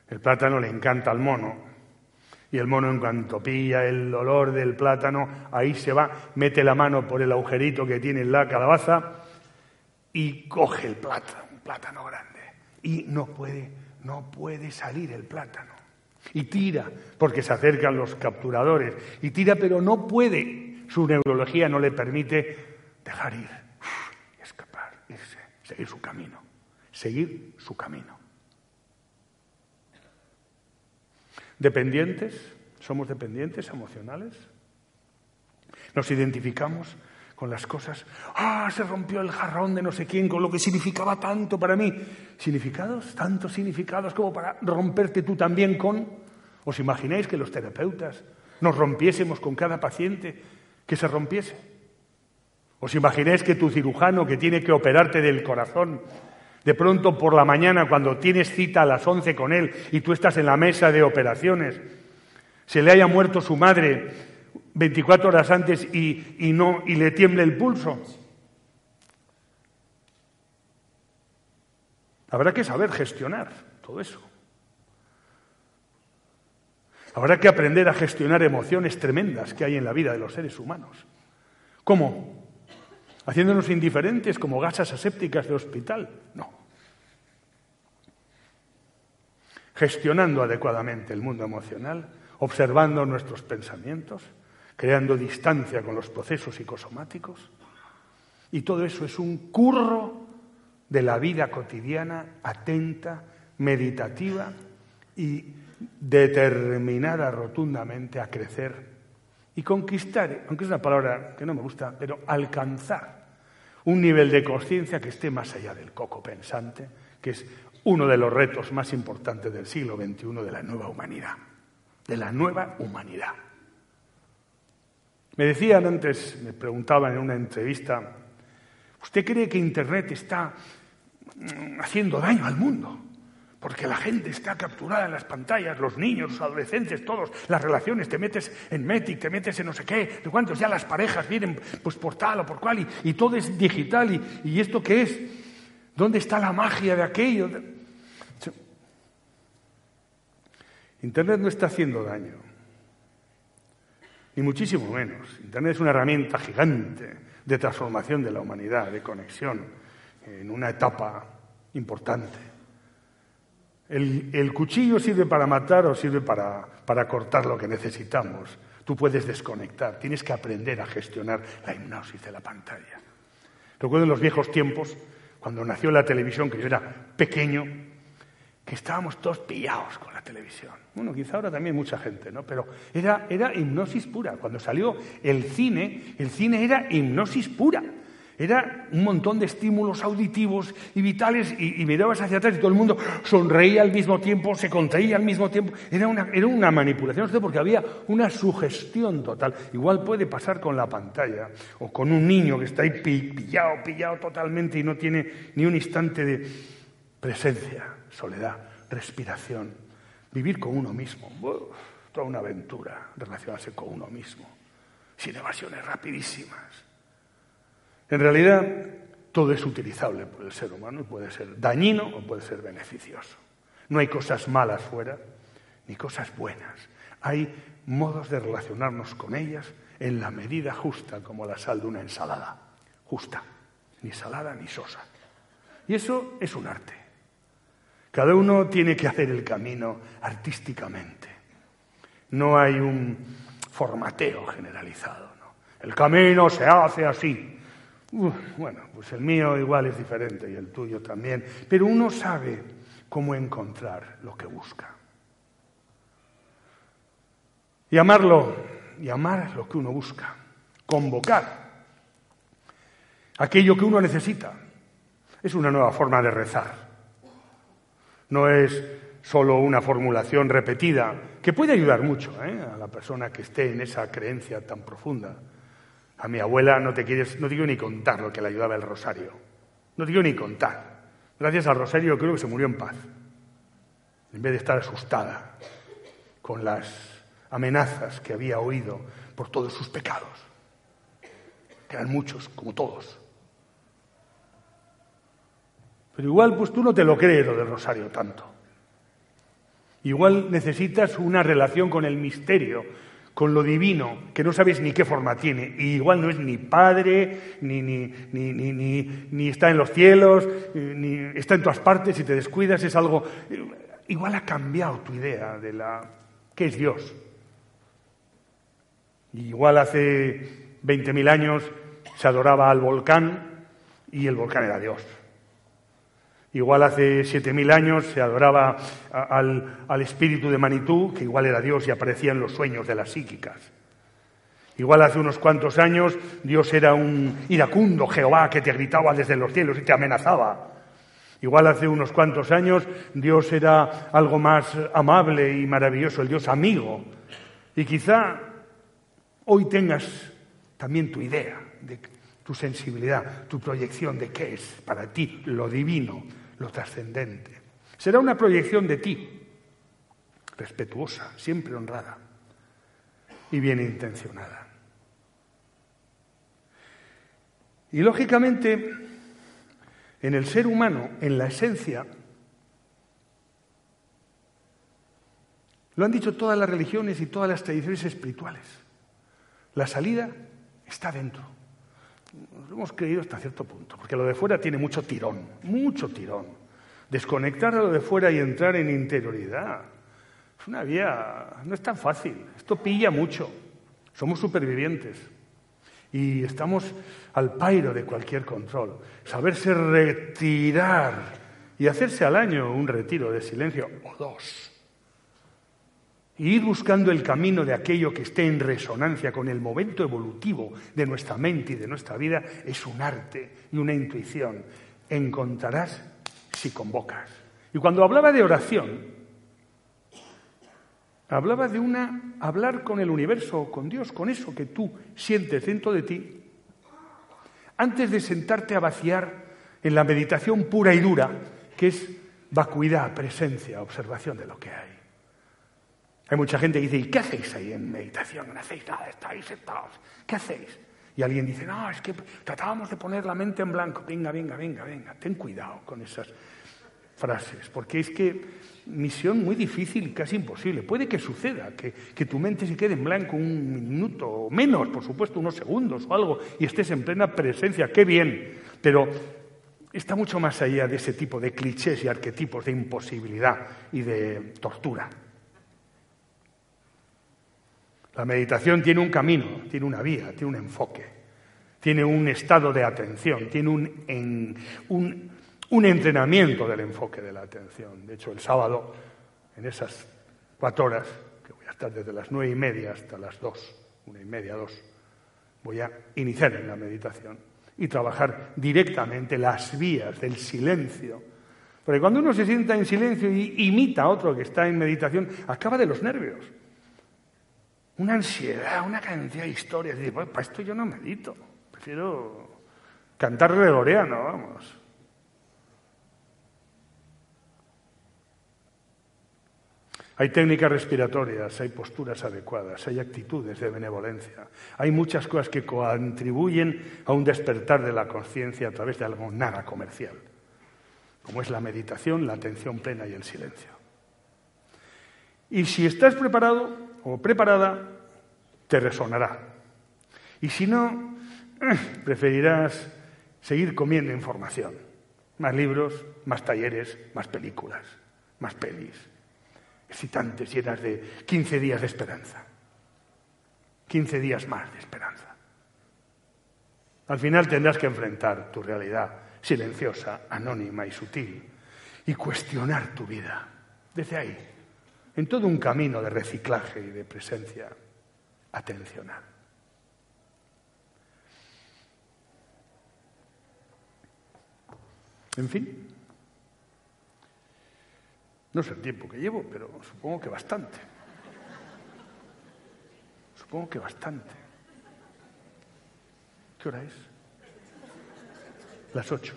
El plátano le encanta al mono, y el mono en cuanto pilla el olor del plátano, ahí se va, mete la mano por el agujerito que tiene en la calabaza y coge el plátano, un plátano grande. Y no puede, no puede salir el plátano. Y tira, porque se acercan los capturadores. Y tira, pero no puede. Su neurología no le permite dejar ir, escapar, irse, seguir su camino. Seguir su camino. ¿Dependientes? ¿Somos dependientes emocionales? ¿Nos identificamos con las cosas? Ah, se rompió el jarrón de no sé quién, con lo que significaba tanto para mí. ¿Significados? ¿Tantos significados como para romperte tú también con? ¿Os imagináis que los terapeutas nos rompiésemos con cada paciente que se rompiese? ¿Os imagináis que tu cirujano que tiene que operarte del corazón, de pronto por la mañana cuando tienes cita a las 11 con él y tú estás en la mesa de operaciones, se le haya muerto su madre 24 horas antes y, y no, y le tiemble el pulso? Habrá que saber gestionar todo eso. Habrá que aprender a gestionar emociones tremendas que hay en la vida de los seres humanos. ¿Cómo? ¿Haciéndonos indiferentes como gasas asépticas de hospital? No. Gestionando adecuadamente el mundo emocional, observando nuestros pensamientos, creando distancia con los procesos psicosomáticos. Y todo eso es un curro de la vida cotidiana, atenta, meditativa y determinada rotundamente a crecer y conquistar, aunque es una palabra que no me gusta, pero alcanzar un nivel de conciencia que esté más allá del coco pensante, que es uno de los retos más importantes del siglo XXI de la nueva humanidad, de la nueva humanidad. Me decían antes, me preguntaban en una entrevista, ¿usted cree que Internet está mm, haciendo daño al mundo? Porque la gente está capturada en las pantallas, los niños, los adolescentes, todos, las relaciones, te metes en Metic, te metes en no sé qué, de cuántos ya las parejas vienen pues por tal o por cual y, todo es digital y, y, esto qué es, ¿dónde está la magia de aquello? Internet no está haciendo daño, ni muchísimo menos. Internet es una herramienta gigante de transformación de la humanidad, de conexión, en una etapa importante. El, cuchillo sirve para matar o sirve para, para cortar lo que necesitamos. Tú puedes desconectar, tienes que aprender a gestionar la hipnosis de la pantalla. Recuerdo en los viejos tiempos, cuando nació la televisión, que yo era pequeño, que estábamos todos pillados con la televisión. Bueno, quizá ahora también mucha gente, ¿no? Pero era, era hipnosis pura. Cuando salió el cine, el cine era hipnosis pura. Era un montón de estímulos auditivos y vitales y, mirabas hacia atrás y todo el mundo sonreía al mismo tiempo, se contraía al mismo tiempo. Era una, era una manipulación, porque había una sugestión total. Igual puede pasar con la pantalla o con un niño que está ahí pillado, pillado totalmente y no tiene ni un instante de presencia, soledad, respiración. Vivir con uno mismo. toda una aventura relacionarse con uno mismo. Sin evasiones rapidísimas en realidad, todo es utilizable por el ser humano puede ser dañino o puede ser beneficioso. No hay cosas malas fuera ni cosas buenas. Hay modos de relacionarnos con ellas en la medida justa, como la sal de una ensalada. Justa, ni salada ni sosa. Y eso es un arte. Cada uno tiene que hacer el camino artísticamente. No hay un formateo generalizado. El camino se hace así. Bueno, pues el mío igual es diferente y el tuyo también, pero uno sabe cómo encontrar lo que busca. Llamarlo, llamar lo que uno busca, convocar aquello que uno necesita. Es una nueva forma de rezar. No es solo una formulación repetida, que puede ayudar mucho ¿eh? a la persona que esté en esa creencia tan profunda. A mi abuela no te quieres, no te quiero ni contar lo que le ayudaba el rosario. No te quiero ni contar. Gracias al rosario creo que se murió en paz. En vez de estar asustada con las amenazas que había oído por todos sus pecados, que eran muchos, como todos. Pero igual, pues tú no te lo crees lo del rosario tanto. Igual necesitas una relación con el misterio, con lo divino, que no sabes ni qué forma tiene. Y igual no es ni padre, ni, ni, ni, ni, está en los cielos, ni está en todas partes, si te descuidas es algo... Igual ha cambiado tu idea de la... ¿Qué es Dios? Igual hace 20.000 años se adoraba al volcán y el volcán era Dios. Igual hace 7.000 años se adoraba al, espíritu de Manitú, que igual era Dios y aparecía en los sueños de las psíquicas. Igual hace unos cuantos años Dios era un iracundo Jehová que te gritaba desde los cielos y te amenazaba. Igual hace unos cuantos años Dios era algo más amable y maravilloso, el Dios amigo. Y quizá hoy tengas también tu idea, de tu sensibilidad, tu proyección de qué es para ti lo divino, lo trascendente. Será una proyección de ti, respetuosa, siempre honrada y bien intencionada. Y lógicamente, en el ser humano, en la esencia, lo han dicho todas las religiones y todas las tradiciones espirituales. La salida está dentro. Lo hemos creído hasta cierto punto, porque lo de fuera tiene mucho tirón, mucho tirón. Desconectar a lo de fuera y entrar en interioridad es una vía, no es tan fácil. Esto pilla mucho. Somos supervivientes y estamos al pairo de cualquier control. Saberse retirar y hacerse al año un retiro de silencio o dos y ir buscando el camino de aquello que esté en resonancia con el momento evolutivo de nuestra mente y de nuestra vida es un arte y una intuición. Encontrarás si convocas. Y cuando hablaba de oración, hablaba de una hablar con el universo, con Dios, con eso que tú sientes dentro de ti, antes de sentarte a vaciar en la meditación pura y dura, que es vacuidad, presencia, observación de lo que hay. Hay mucha gente que dice, ¿y qué hacéis ahí en meditación? No hacéis nada, estáis sentados. ¿Qué hacéis? Y alguien dice, no, es que tratábamos de poner la mente en blanco. Venga, venga, venga, venga. Ten cuidado con esas frases, porque es que misión muy difícil y casi imposible. Puede que suceda, que, que, tu mente se quede en blanco un minuto o menos, por supuesto, unos segundos o algo, y estés en plena presencia. ¡Qué bien! Pero está mucho más allá de ese tipo de clichés y arquetipos de imposibilidad y de tortura. La meditación tiene un camino, tiene una vía, tiene un enfoque, tiene un estado de atención, tiene un, un, entrenamiento del enfoque de la atención. De hecho, el sábado, en esas cuatro horas, que voy a estar desde las nueve y media hasta las dos, una y media, dos, voy a iniciar en la meditación y trabajar directamente las vías del silencio. Porque cuando uno se sienta en silencio y imita a otro que está en meditación, acaba de los nervios una ansiedad, una cantidad de historias. Y para esto yo no medito, prefiero cantar gregoriano, vamos. Hay técnicas respiratorias, hay posturas adecuadas, hay actitudes de benevolencia, hay muchas cosas que contribuyen a un despertar de la conciencia a través de algo nada comercial, como es la meditación, la atención plena y el silencio. Y si estás preparado, o preparada, te resonará. Y si no, <clears throat> preferirás seguir comiendo información. Más libros, más talleres, más películas, más pelis. excitantes, llenas de 15 días de esperanza. 15 días más de esperanza. Al final tendrás que enfrentar tu realidad silenciosa, anónima y sutil y cuestionar tu vida desde ahí, en todo un camino de reciclaje y de presencia atencional. En fin, no sé el tiempo que llevo, pero supongo que bastante. Supongo que bastante. ¿Qué hora es? Las ocho.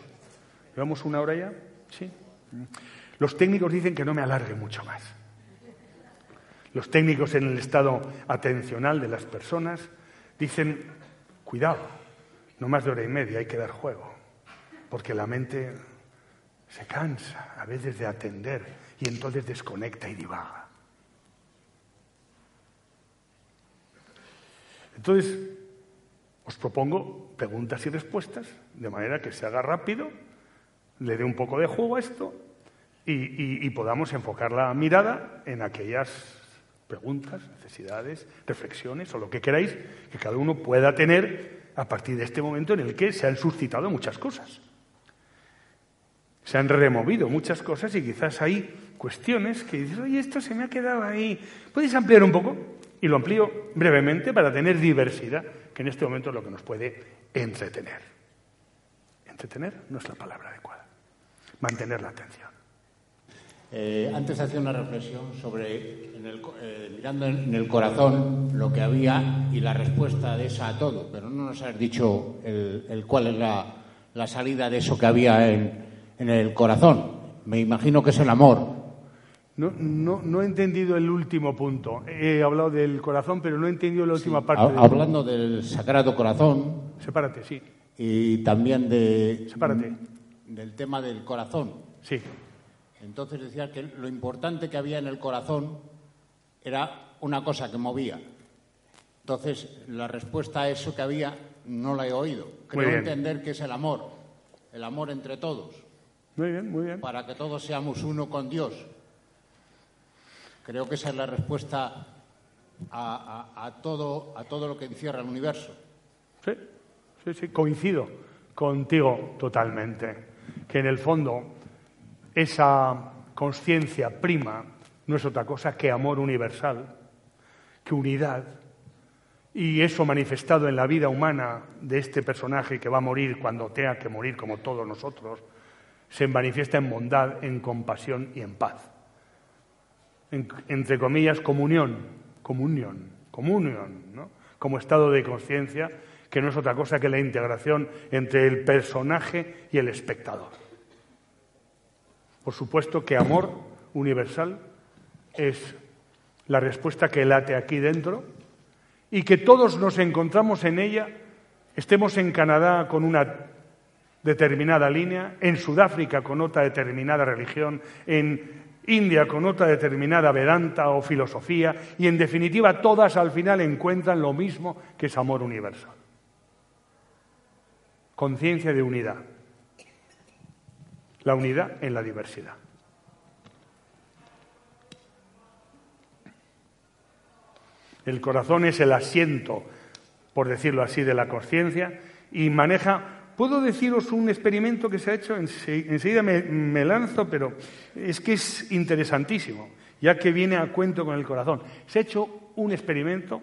¿Llevamos una hora ya? Sí. Los técnicos dicen que no me alargue mucho más. Los técnicos en el estado atencional de las personas dicen, cuidado, no más de hora y media, hay que dar juego, porque la mente se cansa a veces de atender y entonces desconecta y divaga. Entonces, os propongo preguntas y respuestas, de manera que se haga rápido, le dé un poco de juego a esto y, podamos enfocar la mirada en aquellas preguntas, necesidades, reflexiones o lo que queráis que cada uno pueda tener a partir de este momento en el que se han suscitado muchas cosas. Se han removido muchas cosas y quizás hay cuestiones que dices, oye, esto se me ha quedado ahí. ¿Puedes ampliar un poco? Y lo amplío brevemente para tener diversidad, que en este momento es lo que nos puede entretener. Entretener no es la palabra adecuada. Mantener la atención. Eh, antes hacía una reflexión sobre, eh, mirando en el corazón, lo que había y la respuesta de esa a todo, pero no nos has dicho el, cuál es la, salida de eso que había en, el corazón. Me imagino que es el amor. No, no, no, he entendido el último punto. He hablado del corazón, pero no he entendido la última parte. hablando del Sagrado Corazón. Sepárate, sí. Y también de. Sepárate. Del tema del corazón. Sí. Entonces decía que lo importante que había en el corazón era una cosa que movía. Entonces, la respuesta a eso que había no la he oído. Creo entender que es el amor, el amor entre todos. Muy bien, muy bien. Para que todos seamos uno con Dios. Creo que esa es la respuesta a, todo, a todo lo que encierra el universo. Sí, sí, sí, coincido contigo totalmente. Que en el fondo esa conciencia prima no es otra cosa que amor universal, que unidad. Y eso manifestado en la vida humana de este personaje que va a morir cuando tenga que morir como todos nosotros, se manifiesta en bondad, en compasión y en paz. entre comillas, comunión, comunión, comunión, ¿no? como estado de conciencia, que no es otra cosa que la integración entre el personaje y el espectador. Por supuesto que amor universal es la respuesta que late aquí dentro y que todos nos encontramos en ella, estemos en Canadá con una determinada línea, en Sudáfrica con otra determinada religión, en India con otra determinada Vedanta o filosofía, y en definitiva todas al final encuentran lo mismo que es amor universal. Conciencia de unidad la unidad en la diversidad. El corazón es el asiento, por decirlo así, de la conciencia y maneja. Puedo deciros un experimento que se ha hecho, enseguida me, lanzo, pero es que es interesantísimo, ya que viene a cuento con el corazón. Se ha hecho un experimento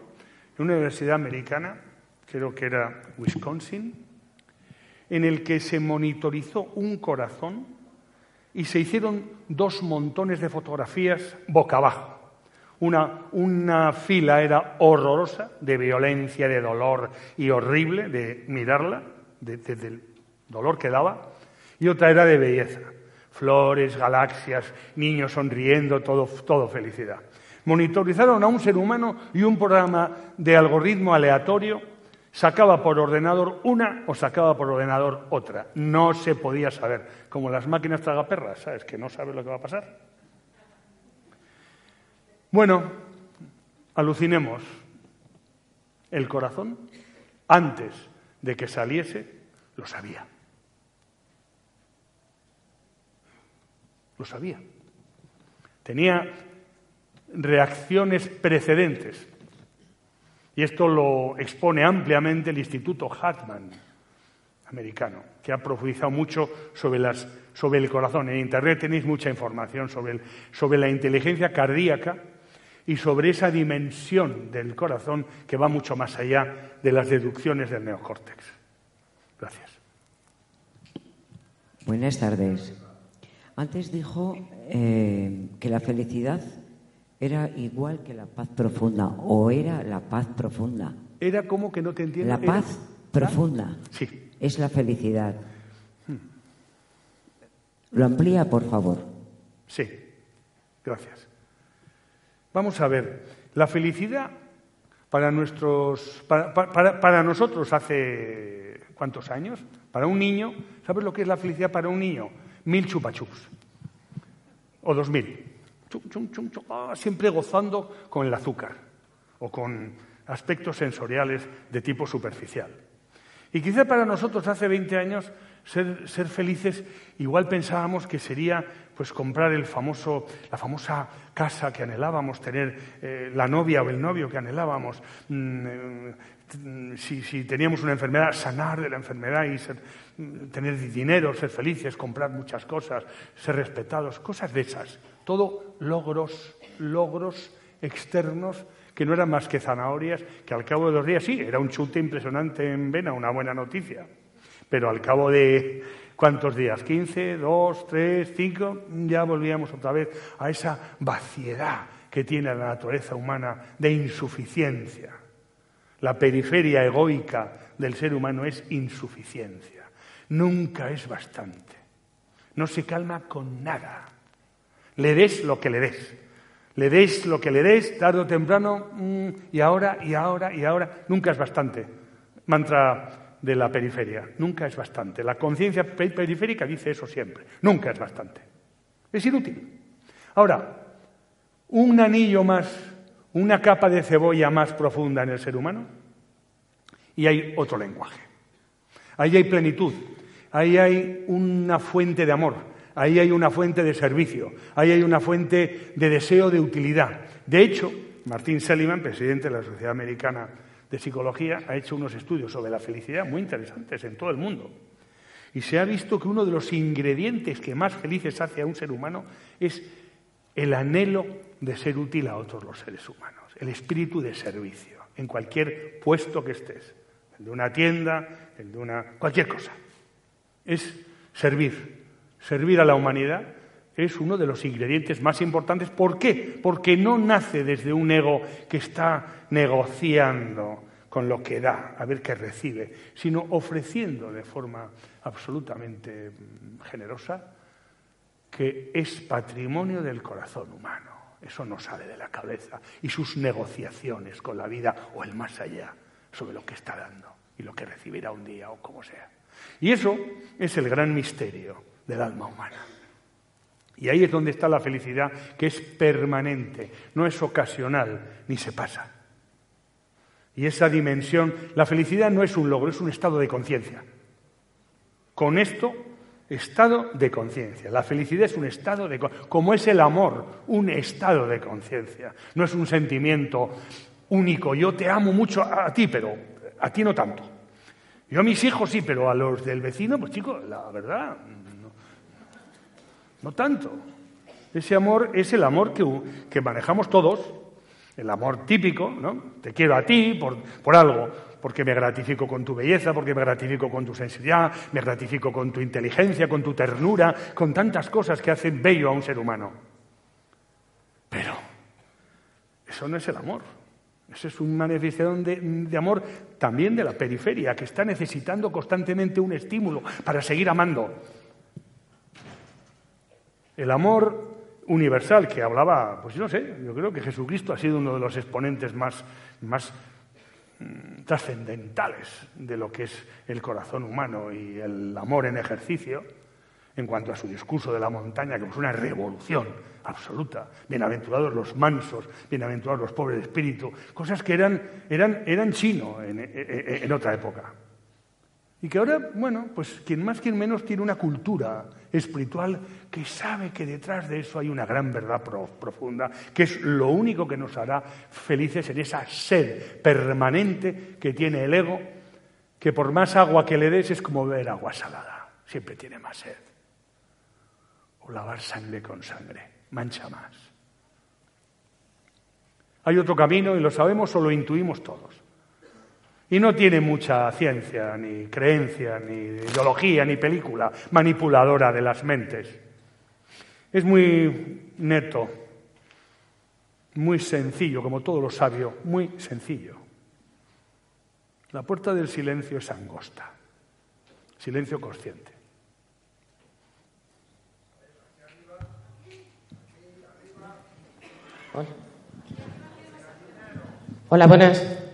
en una universidad americana, creo que era Wisconsin, en el que se monitorizó un corazón y se hicieron dos montones de fotografías boca abajo. Una, una, fila era horrorosa, de violencia, de dolor y horrible de mirarla, desde el dolor que daba, y otra era de belleza. Flores, galaxias, niños sonriendo, todo, todo felicidad. Monitorizaron a un ser humano y un programa de algoritmo aleatorio Sacaba por ordenador una o sacaba por ordenador otra. No se podía saber. Como las máquinas tragaperras, ¿sabes? Que no sabes lo que va a pasar. Bueno, alucinemos. El corazón, antes de que saliese, lo sabía. Lo sabía. Tenía reacciones precedentes. Y esto lo expone ampliamente el Instituto Hartman americano, que ha profundizado mucho sobre, las, sobre el corazón. En Internet tenéis mucha información sobre, la inteligencia cardíaca y sobre esa dimensión del corazón que va mucho más allá de las deducciones del neocórtex. Gracias. Buenas tardes. Antes dijo eh, que la felicidad era igual que la paz profunda, o era la paz profunda. Era como que no te entiendo. La paz profunda sí. es la felicidad. Hmm. Lo amplía, por favor. Sí, gracias. Vamos a ver, la felicidad para nuestros, para, para nosotros hace cuántos años, para un niño, ¿sabes lo que es la felicidad para un niño? Mil chupachups o dos mil. Ah, siempre gozando con el azúcar o con aspectos sensoriales de tipo superficial. Y quizá para nosotros hace 20 años ser, felices igual pensábamos que sería pues comprar el famoso, la famosa casa que anhelábamos, tener eh, la novia o el novio que anhelábamos, mm, eh, si, teníamos una enfermedad, sanar de la enfermedad y mm, tener dinero, ser felices, comprar muchas cosas, ser respetados, cosas de esas. Todo logros, logros externos que no eran más que zanahorias, que al cabo de dos días sí, era un chute impresionante en vena, una buena noticia. Pero al cabo de cuántos días, 15, 2, 3, 5, ya volvíamos otra vez a esa vaciedad que tiene la naturaleza humana de insuficiencia. La periferia egoica del ser humano es insuficiencia. Nunca es bastante. No se calma con nada. Le des lo que le des. Le des lo que le des, tarde o temprano, mm, y ahora, y ahora, y ahora. Nunca es bastante. Mantra de la periferia. Nunca es bastante. La conciencia periférica dice eso siempre. Nunca es bastante. Es inútil. Ahora, un anillo más, una capa de cebolla más profunda en el ser humano, y hay otro lenguaje. Ahí hay plenitud, ahí hay una fuente de amor, ahí hay una fuente de servicio, ahí hay una fuente de deseo de utilidad. De hecho, Martín Seligman, presidente de la Sociedad Americana de Psicología, ha hecho unos estudios sobre la felicidad muy interesantes en todo el mundo. Y se ha visto que uno de los ingredientes que más felices hace a un ser humano es el anhelo de ser útil a otros los seres humanos, el espíritu de servicio, en cualquier puesto que estés, el de una tienda, el de una... cualquier cosa. Es servir, servir a la humanidad es uno de los ingredientes más importantes. ¿Por qué? Porque no nace desde un ego que está negociando con lo que da, a ver qué recibe, sino ofreciendo de forma absolutamente mm, generosa que es patrimonio del corazón humano. Eso no sale de la cabeza. Y sus negociaciones con la vida o el más allá sobre lo que está dando y lo que recibirá un día o como sea. Y eso es el gran misterio del alma humana. Y ahí es donde está la felicidad, que es permanente, no es ocasional, ni se pasa. Y esa dimensión, la felicidad no es un logro, es un estado de conciencia. Con esto, estado de conciencia. La felicidad es un estado de como es el amor, un estado de conciencia. No es un sentimiento único. Yo te amo mucho a ti, pero a ti no tanto. Yo a mis hijos sí, pero a los del vecino, pues chicos, la verdad, no tanto. Ese amor es el amor que, manejamos todos, el amor típico, ¿no? Te quiero a ti por, algo, porque me gratifico con tu belleza, porque me gratifico con tu sensibilidad, me gratifico con tu inteligencia, con tu ternura, con tantas cosas que hacen bello a un ser humano. Pero eso no es el amor. Eso es una manifestación de, amor también de la periferia, que está necesitando constantemente un estímulo para seguir amando. El amor universal que hablaba, pues no sé, yo creo que Jesucristo ha sido uno de los exponentes más, más mm, trascendentales de lo que es el corazón humano y el amor en ejercicio, en cuanto a su discurso de la montaña, que es una revolución absoluta. Bienaventurados los mansos, bienaventurados los pobres de espíritu, cosas que eran, eran, eran chino en, en otra época. Y que ahora, bueno, pues quien más, quien menos tiene una cultura espiritual que sabe que detrás de eso hay una gran verdad profunda, que es lo único que nos hará felices en esa sed permanente que tiene el ego, que por más agua que le des es como beber agua salada, siempre tiene más sed. O lavar sangre con sangre, mancha más. Hay otro camino y lo sabemos o lo intuimos todos. Y no tiene mucha ciencia, ni creencia, ni ideología, ni película manipuladora de las mentes. Es muy neto, muy sencillo, como todo lo sabio, muy sencillo. La puerta del silencio es angosta, silencio consciente. Hola, buenas.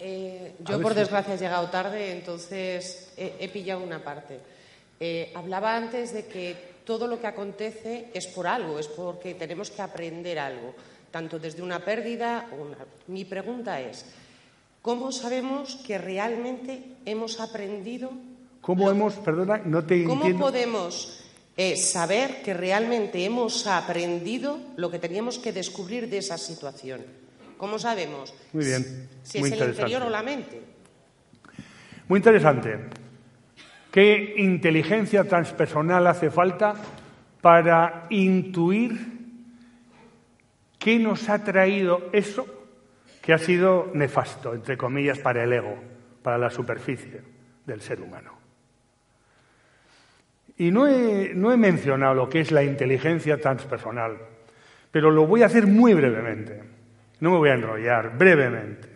Eh, yo, por desgracia, he llegado tarde, entonces he, pillado una parte. Eh, hablaba antes de que todo lo que acontece es por algo, es porque tenemos que aprender algo, tanto desde una pérdida. Una... Mi pregunta es: ¿cómo sabemos que realmente hemos aprendido? ¿Cómo hemos, perdona, no te ¿Cómo podemos eh, saber que realmente hemos aprendido lo que teníamos que descubrir de esa situación? ¿Cómo sabemos? Muy bien. Si es el interior o la mente. Muy interesante. ¿Qué inteligencia transpersonal hace falta para intuir qué nos ha traído eso que ha sido nefasto, entre comillas, para el ego, para la superficie del ser humano? Y no he, no he mencionado lo que es la inteligencia transpersonal, pero lo voy a hacer muy brevemente. No me voy a enrollar, brevemente.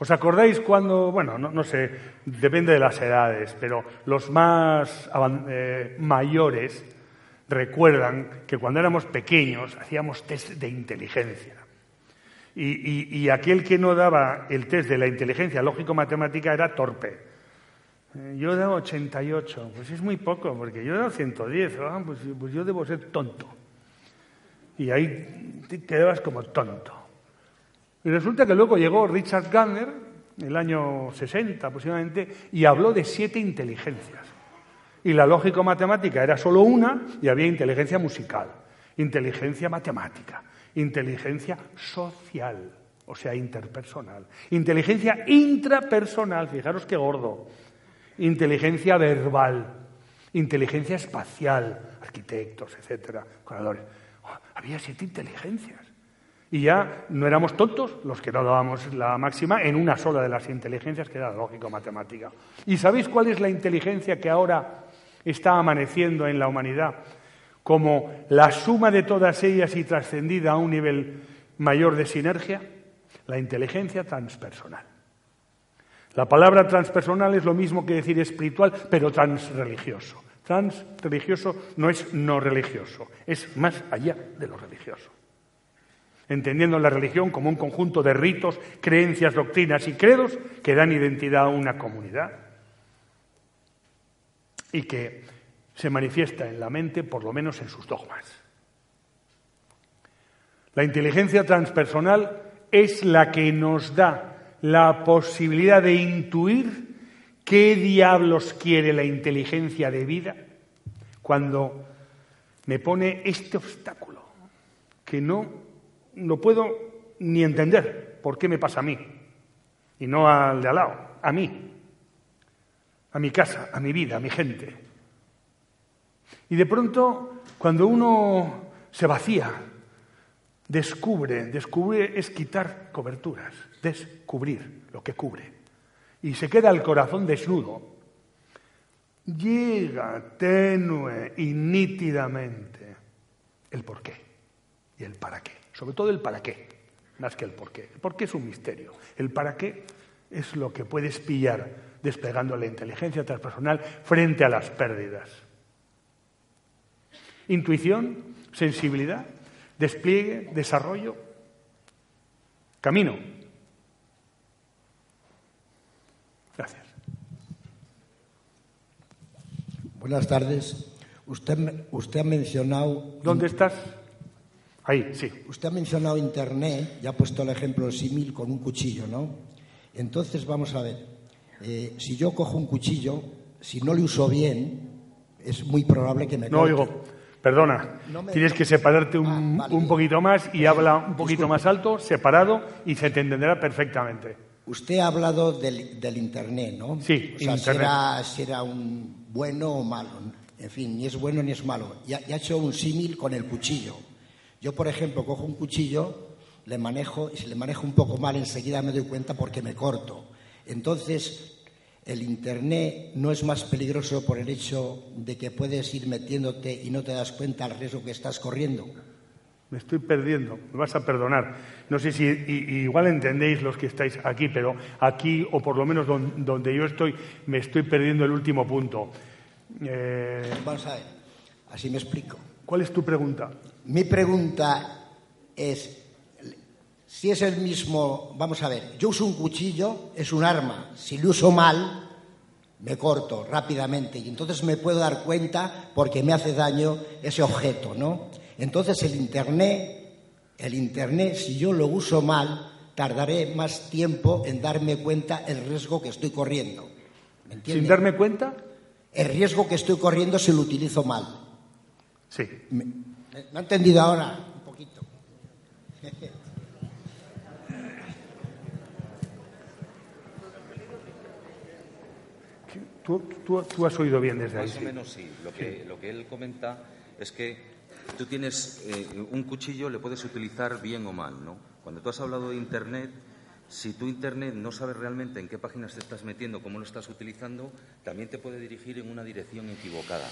¿Os acordáis cuando, bueno, no, sé, depende de las edades, pero los más eh, mayores recuerdan que cuando éramos pequeños hacíamos test de inteligencia. Y, aquel que no daba el test de la inteligencia lógico-matemática era torpe. Eh, yo he dado 88, pues es muy poco, porque yo he dado 110, ah, pues, pues, yo debo ser tonto. Y ahí te quedabas como tonto. Y resulta que luego llegó Richard Gardner, en el año 60 aproximadamente, y habló de siete inteligencias. Y la lógico-matemática era solo una y había inteligencia musical, inteligencia matemática, inteligencia social, o sea, interpersonal, inteligencia intrapersonal, fijaros qué gordo, inteligencia verbal, inteligencia espacial, arquitectos, etcétera, curadores. Oh, había siete inteligencias. Y ya no éramos tontos los que no dábamos la máxima en una sola de las inteligencias, que era lógico-matemática. ¿Y sabéis cuál es la inteligencia que ahora está amaneciendo en la humanidad? Como la suma de todas ellas y trascendida a un nivel mayor de sinergia, la inteligencia transpersonal. La palabra transpersonal es lo mismo que decir espiritual, pero transreligioso. Transreligioso no es no religioso, es más allá de lo religioso entendiendo la religión como un conjunto de ritos, creencias, doctrinas y credos que dan identidad a una comunidad y que se manifiesta en la mente, por lo menos en sus dogmas. La inteligencia transpersonal es la que nos da la posibilidad de intuir qué diablos quiere la inteligencia de vida cuando me pone este obstáculo que no no puedo ni entender por qué me pasa a mí y no al de al lado, a mí, a mi casa, a mi vida, a mi gente. Y de pronto, cuando uno se vacía, descubre, descubre es quitar coberturas, descubrir lo que cubre. Y se queda el corazón desnudo. Llega tenue y nítidamente el por qué y el para qué. Sobre todo el para qué, más que el por qué. El por qué es un misterio. El para qué es lo que puedes pillar desplegando la inteligencia transpersonal frente a las pérdidas. Intuición, sensibilidad, despliegue, desarrollo, camino. Gracias. Buenas tardes. Usted, usted ha mencionado. ¿Dónde estás? Ahí, sí. Usted ha mencionado Internet y ha puesto el ejemplo símil con un cuchillo, ¿no? Entonces, vamos a ver. Eh, si yo cojo un cuchillo, si no lo uso bien, es muy probable que me No corte. oigo. Perdona, No me- tienes que separarte un, Ah, vale. un poquito más y habla un poquito Disculpe. más alto, separado, y se te entenderá perfectamente. Usted ha hablado del, del Internet, ¿no? Sí, o sea, Internet. era un bueno o malo. En fin, ni es bueno ni es malo. Y ha, y ha hecho un símil con el cuchillo. Yo, por ejemplo, cojo un cuchillo, le manejo, y si le manejo un poco mal, enseguida me doy cuenta porque me corto. Entonces, el Internet no es más peligroso por el hecho de que puedes ir metiéndote y no te das cuenta del riesgo que estás corriendo. Me estoy perdiendo, me vas a perdonar. No sé si igual entendéis los que estáis aquí, pero aquí, o por lo menos don- donde yo estoy, me estoy perdiendo el último punto. Eh, Vamos a ver, así me explico. ¿Cuál es tu pregunta? Mi pregunta es, si es el mismo, vamos a ver, yo uso un cuchillo, es un arma, si lo uso mal, me corto rápidamente y entonces me puedo dar cuenta porque me hace daño ese objeto, ¿no? Entonces el Internet, el Internet, si yo lo uso mal, tardaré más tiempo en darme cuenta el riesgo que estoy corriendo. ¿Me entiende? Sin darme cuenta, El riesgo que estoy corriendo si lo utilizo mal. sí. ¿Me, ¿me ha entendido ahora? Un poquito. Tú, tú- tú has oído bien desde ahí. Más o sí. menos sí. Lo que, lo que él comenta es que tú tienes eh, un cuchillo, le puedes utilizar bien o mal, ¿no? Cuando tú has hablado de Internet, si tú Internet no sabes realmente en qué páginas te estás metiendo, cómo lo estás utilizando, también te puede dirigir en una dirección equivocada.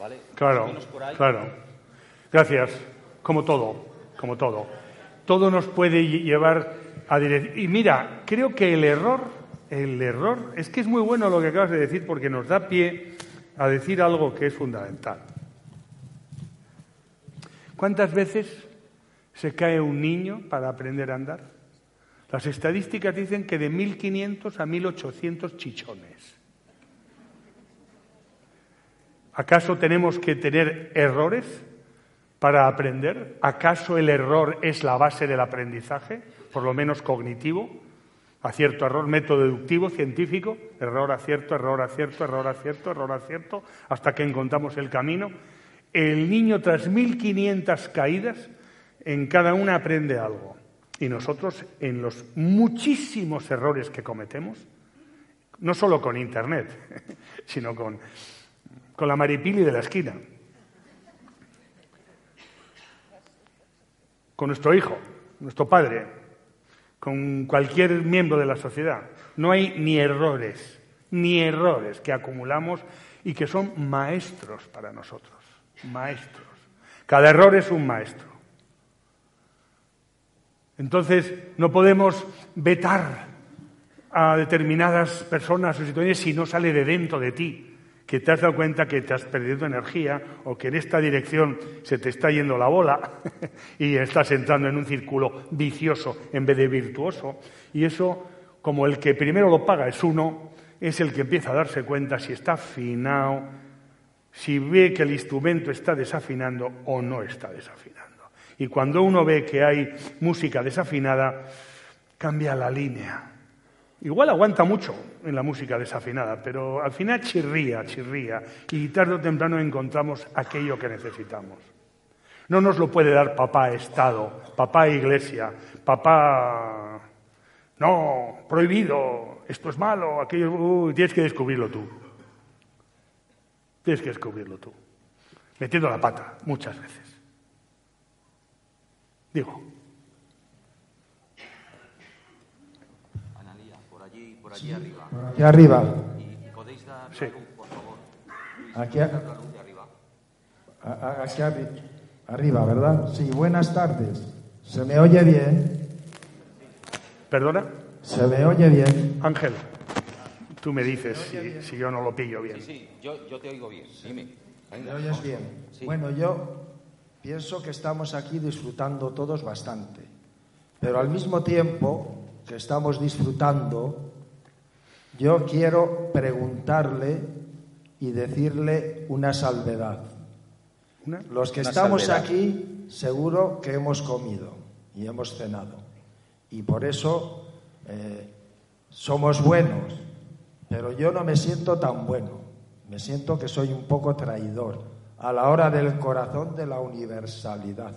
¿Vale? Claro, menos por ahí. claro. Gracias. Como todo, como todo. Todo nos puede lle- llevar a dirección. Y mira, creo que el error, el error, es que es muy bueno lo que acabas de decir porque nos da pie a decir algo que es fundamental. ¿Cuántas veces se cae un niño para aprender a andar? Las estadísticas dicen que de 1.500 a 1.800 chichones. ¿Acaso tenemos que tener errores para aprender? ¿Acaso el error es la base del aprendizaje, por lo menos cognitivo? Acierto, error, método deductivo, científico, error, acierto, error, acierto, error, acierto, error, acierto, hasta que encontramos el camino. El niño, tras 1.500 caídas, en cada una aprende algo. Y nosotros, en los muchísimos errores que cometemos, no solo con Internet, <laughs> sino con, con la maripili de la esquina, con nuestro hijo, nuestro padre, con cualquier miembro de la sociedad. No hay ni errores, ni errores que acumulamos y que son maestros para nosotros, maestros. Cada error es un maestro. Entonces, no podemos vetar a determinadas personas o situaciones si no sale de dentro de ti, que te has dado cuenta que te has perdido energía o que en esta dirección se te está yendo la bola <laughs> y estás entrando en un círculo vicioso en vez de virtuoso. Y eso, como el que primero lo paga es uno, es el que empieza a darse cuenta si está afinado, si ve que el instrumento está desafinando o no está desafinando. Y cuando uno ve que hay música desafinada, cambia la línea. Igual aguanta mucho en la música desafinada, pero al final chirría, chirría, y tarde o temprano encontramos aquello que necesitamos. No nos lo puede dar papá Estado, papá Iglesia, papá... No, prohibido, esto es malo, aquello... Uy, tienes que descubrirlo tú. Tienes que descubrirlo tú. Metiendo la pata, muchas veces. Digo, Analía, por allí, por allí arriba. Aquí arriba. Y podéis dar Sí. la luz, por favor. Aquí, La luz de arriba. a- a- aquí arri- arriba, ¿verdad? Sí, buenas tardes. ¿Se me oye bien? ¿perdona? ¿Se me oye bien? Ángel, tú me dices si, si yo no lo pillo bien. Sí, sí, yo, yo te oigo bien. Dime. ¿Me oyes vamos. bien? Sí. Bueno, yo pienso que estamos aquí disfrutando todos bastante. Pero al mismo tiempo que estamos disfrutando, yo quiero preguntarle y decirle una salvedad. ¿Una? Los que Una estamos salvedad. aquí seguro que hemos comido y hemos cenado. Y por eso eh, somos buenos. pero yo no me siento tan bueno. Me siento que soy un poco traidor a la hora del corazón de la universalidad.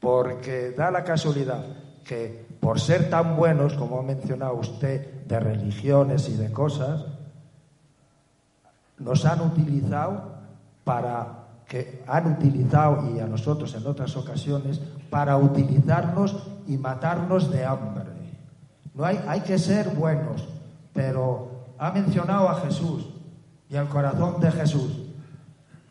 Porque da la casualidad que por ser tan buenos, como ha mencionado usted, de religiones y de cosas, nos han utilizado para que han utilizado y a nosotros en otras ocasiones para utilizarnos y matarnos de hambre. No hay, hay que ser buenos, pero ha mencionado a Jesús y al corazón de Jesús.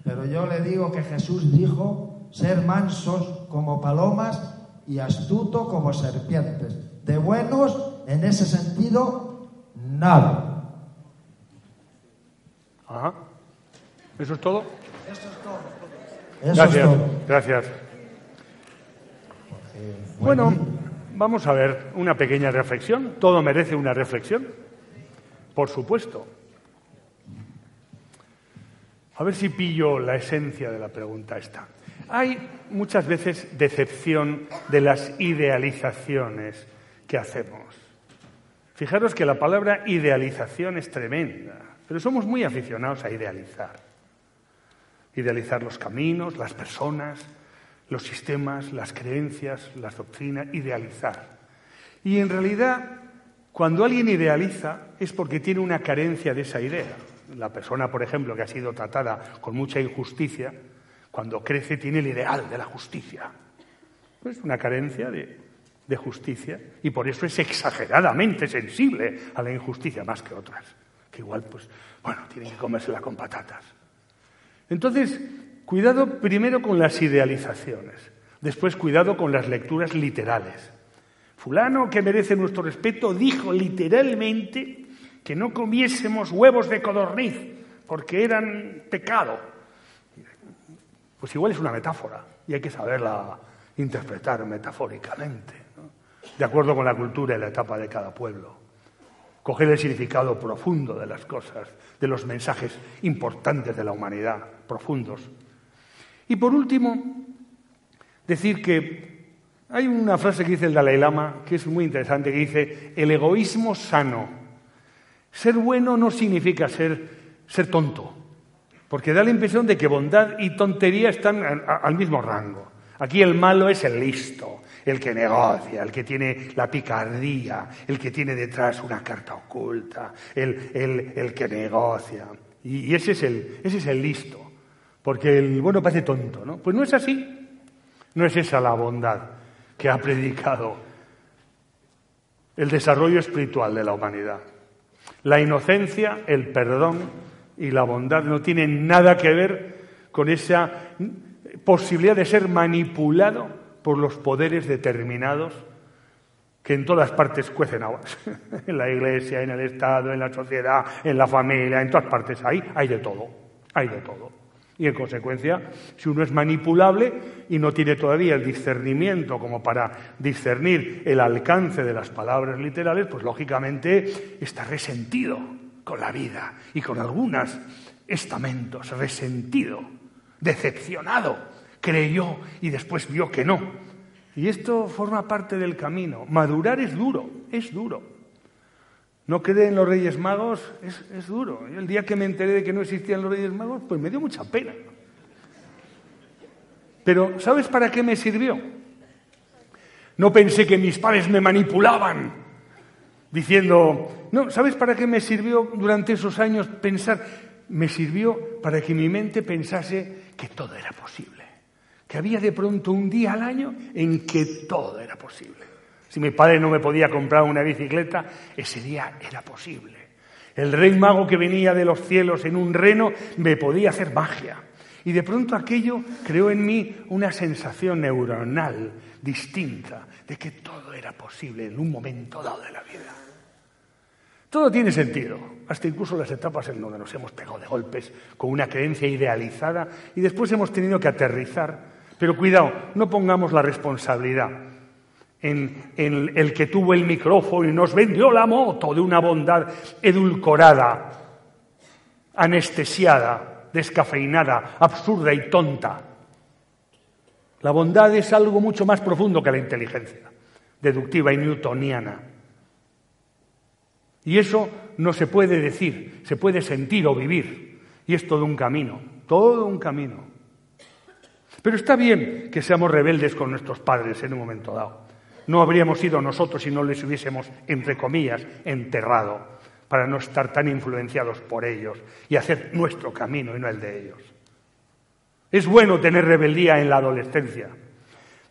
Pero yo le digo que Jesús dijo ser mansos como palomas y astuto como serpientes. De buenos, en ese sentido, nada. Ajá. ¿Eso es todo? Eso es todo. gracias, gracias. Bueno, vamos a ver una pequeña reflexión. Todo merece una reflexión, por supuesto. A ver si pillo la esencia de la pregunta esta. Hay muchas veces decepción de las idealizaciones que hacemos. Fijaros que la palabra idealización es tremenda, pero somos muy aficionados a idealizar. Idealizar los caminos, las personas, los sistemas, las creencias, las doctrinas, idealizar. Y en realidad, cuando alguien idealiza es porque tiene una carencia de esa idea. La persona, por ejemplo, que ha sido tratada con mucha injusticia, cuando crece tiene el ideal de la justicia. Es una carencia de, de justicia y por eso es exageradamente sensible a la injusticia más que otras, que igual, pues, bueno, tienen que comérsela con patatas. Entonces, cuidado primero con las idealizaciones, después cuidado con las lecturas literales. Fulano, que merece nuestro respeto, dijo literalmente que no comiésemos huevos de codorniz porque eran pecado pues igual es una metáfora y hay que saberla interpretar metafóricamente, de acuerdo con la cultura y la etapa de cada pueblo. Coger el significado profundo de las cosas, de los mensajes importantes de la humanidad, profundos. Y por último, decir que hay una frase que dice el Dalai Lama que es muy interesante, que dice, el egoísmo sano. Ser bueno no significa ser, ser tonto, porque da la impresión de que bondad y tontería están al mismo rango. Aquí el malo es el listo, el que negocia, el que tiene la picardía, el que tiene detrás una carta oculta, el, que negocia. Y, ese, es el, ese es el listo, porque el bueno parece tonto, ¿no? Pues no es así. No es esa la bondad que ha predicado el desarrollo espiritual de la humanidad. La inocencia, el perdón, y la bondad no tienen nada que ver con esa posibilidad de ser manipulado por los poderes determinados que en todas partes cuecen aguas. <laughs> en la iglesia, en el Estado, en la sociedad, en la familia, en todas partes. Ahí hay de todo, hay de todo. Y en consecuencia, si uno es manipulable y no tiene todavía el discernimiento como para discernir el alcance de las palabras literales, pues lógicamente está resentido con la vida y con algunos estamentos, resentido, decepcionado, creyó y después vio que no. Y esto forma parte del camino. Madurar es duro, es duro. No quedé en los Reyes Magos es, es duro. el día que me enteré de que no existían los Reyes Magos, pues me dio mucha pena. Pero ¿sabes para qué me sirvió? No pensé que mis padres me manipulaban diciendo, no, ¿sabes para qué me sirvió durante esos años pensar? Me sirvió para que mi mente pensase que todo era posible, que había de pronto un día al año en que todo era posible. Si mi padre no me podía comprar una bicicleta, ese día era posible. El rey mago que venía de los cielos en un reno me podía hacer magia. Y de pronto aquello creó en mí una sensación neuronal distinta de que todo era posible en un momento dado de la vida. Todo tiene sentido, hasta incluso las etapas en donde nos hemos pegado de golpes con una creencia idealizada y después hemos tenido que aterrizar. Pero cuidado, no pongamos la responsabilidad en, en, el que tuvo el micrófono y nos vendió la moto de una bondad edulcorada, anestesiada, descafeinada, absurda y tonta. La bondad es algo mucho más profundo que la inteligencia, deductiva y newtoniana. Y eso no se puede decir, se puede sentir o vivir. Y es todo un camino, todo un camino. Pero está bien que seamos rebeldes con nuestros padres en un momento dado. No habríamos sido nosotros si no les hubiésemos, entre comillas, enterrado, para no estar tan influenciados por ellos y hacer nuestro camino y no el de ellos. Es bueno tener rebeldía en la adolescencia,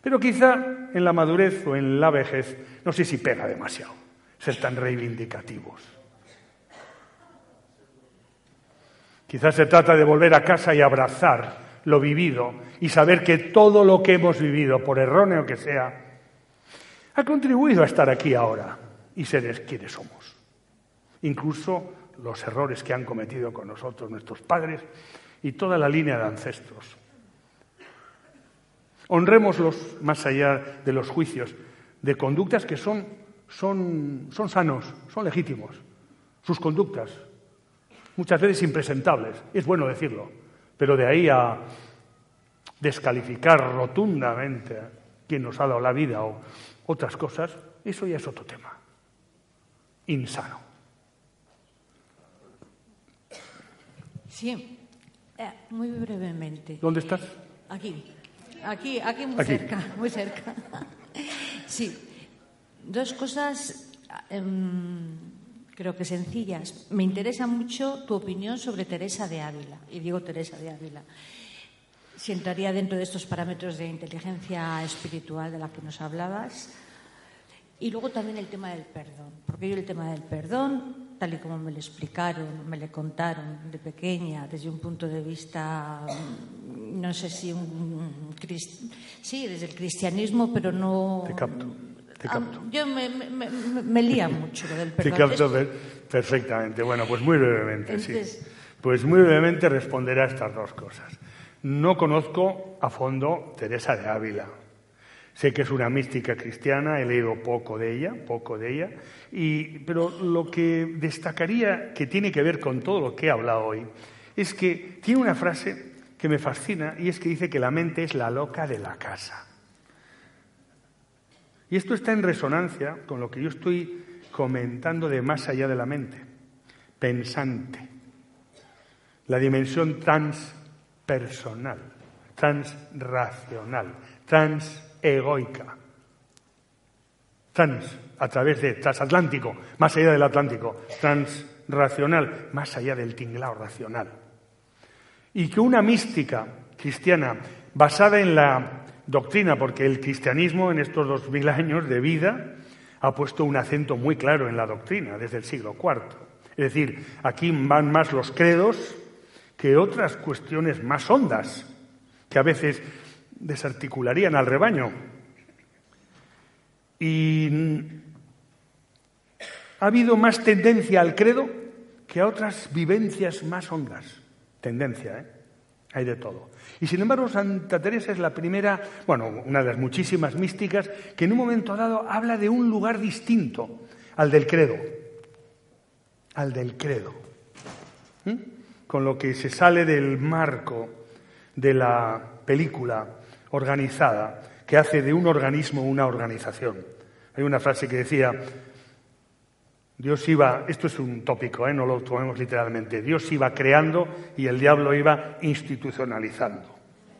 pero quizá en la madurez o en la vejez, no sé si pega demasiado ser tan reivindicativos. Quizás se trata de volver a casa y abrazar lo vivido y saber que todo lo que hemos vivido, por erróneo que sea, ha contribuido a estar aquí ahora y ser quienes somos. Incluso los errores que han cometido con nosotros nuestros padres y toda la línea de ancestros. Honrémoslos más allá de los juicios de conductas que son, son, son sanos, son legítimos, sus conductas, muchas veces impresentables, es bueno decirlo, pero de ahí a descalificar rotundamente a quien nos ha dado la vida o otras cosas, eso ya es otro tema. Insano. Sí, eh, muy brevemente. ¿Dónde estás? Aquí, aquí, aquí muy cerca, muy cerca. <laughs> Sí, dos cosas em, creo que sencillas. Me interesa mucho tu opinión sobre Teresa de Ávila, y digo Teresa de Ávila. Si entraría dentro de estos parámetros de inteligencia espiritual de la que nos hablabas. Y luego también el tema del perdón, porque yo el tema del perdón, tal y como me lo explicaron, me lo contaron de pequeña, desde un punto de vista, no sé si un, sí, desde el cristianismo, pero no. Te capto Ah, yo me, me, lía <laughs> mucho perdón. Te capto perfectamente. Bueno, pues muy brevemente, sí. Pues muy brevemente responderé a estas dos cosas. No conozco a fondo Teresa de Ávila. Sé que es una mística cristiana, he leído poco de ella, poco de ella, y, pero lo que destacaría que tiene que ver con todo lo que he hablado hoy es que tiene una frase que me fascina y es que dice que la mente es la loca de la casa. Y esto está en resonancia con lo que yo estoy comentando de más allá de la mente, pensante, la dimensión transpersonal, transracional, transegoica, trans, a través de transatlántico, más allá del Atlántico, transracional, más allá del tinglao racional. Y que una mística cristiana basada en la doctrina, porque el cristianismo en estos dos mil años de vida ha puesto un acento muy claro en la doctrina desde el siglo IV. Es decir, aquí van más los credos que otras cuestiones más hondas, que a veces desarticularían al rebaño. Y ha habido más tendencia al credo que a otras vivencias más hondas. Tendencia, ¿eh? Hay de todo. Y sin embargo, Santa Teresa es la primera, bueno, una de las muchísimas místicas, que en un momento dado habla de un lugar distinto al del credo. Al del credo. ¿Mm? Con lo que se sale del marco de la película organizada que hace de un organismo una organización. Hay una frase que decía, Dios iba, esto es un tópico, ¿eh? no lo tomemos literalmente, Dios iba creando y el diablo iba institucionalizando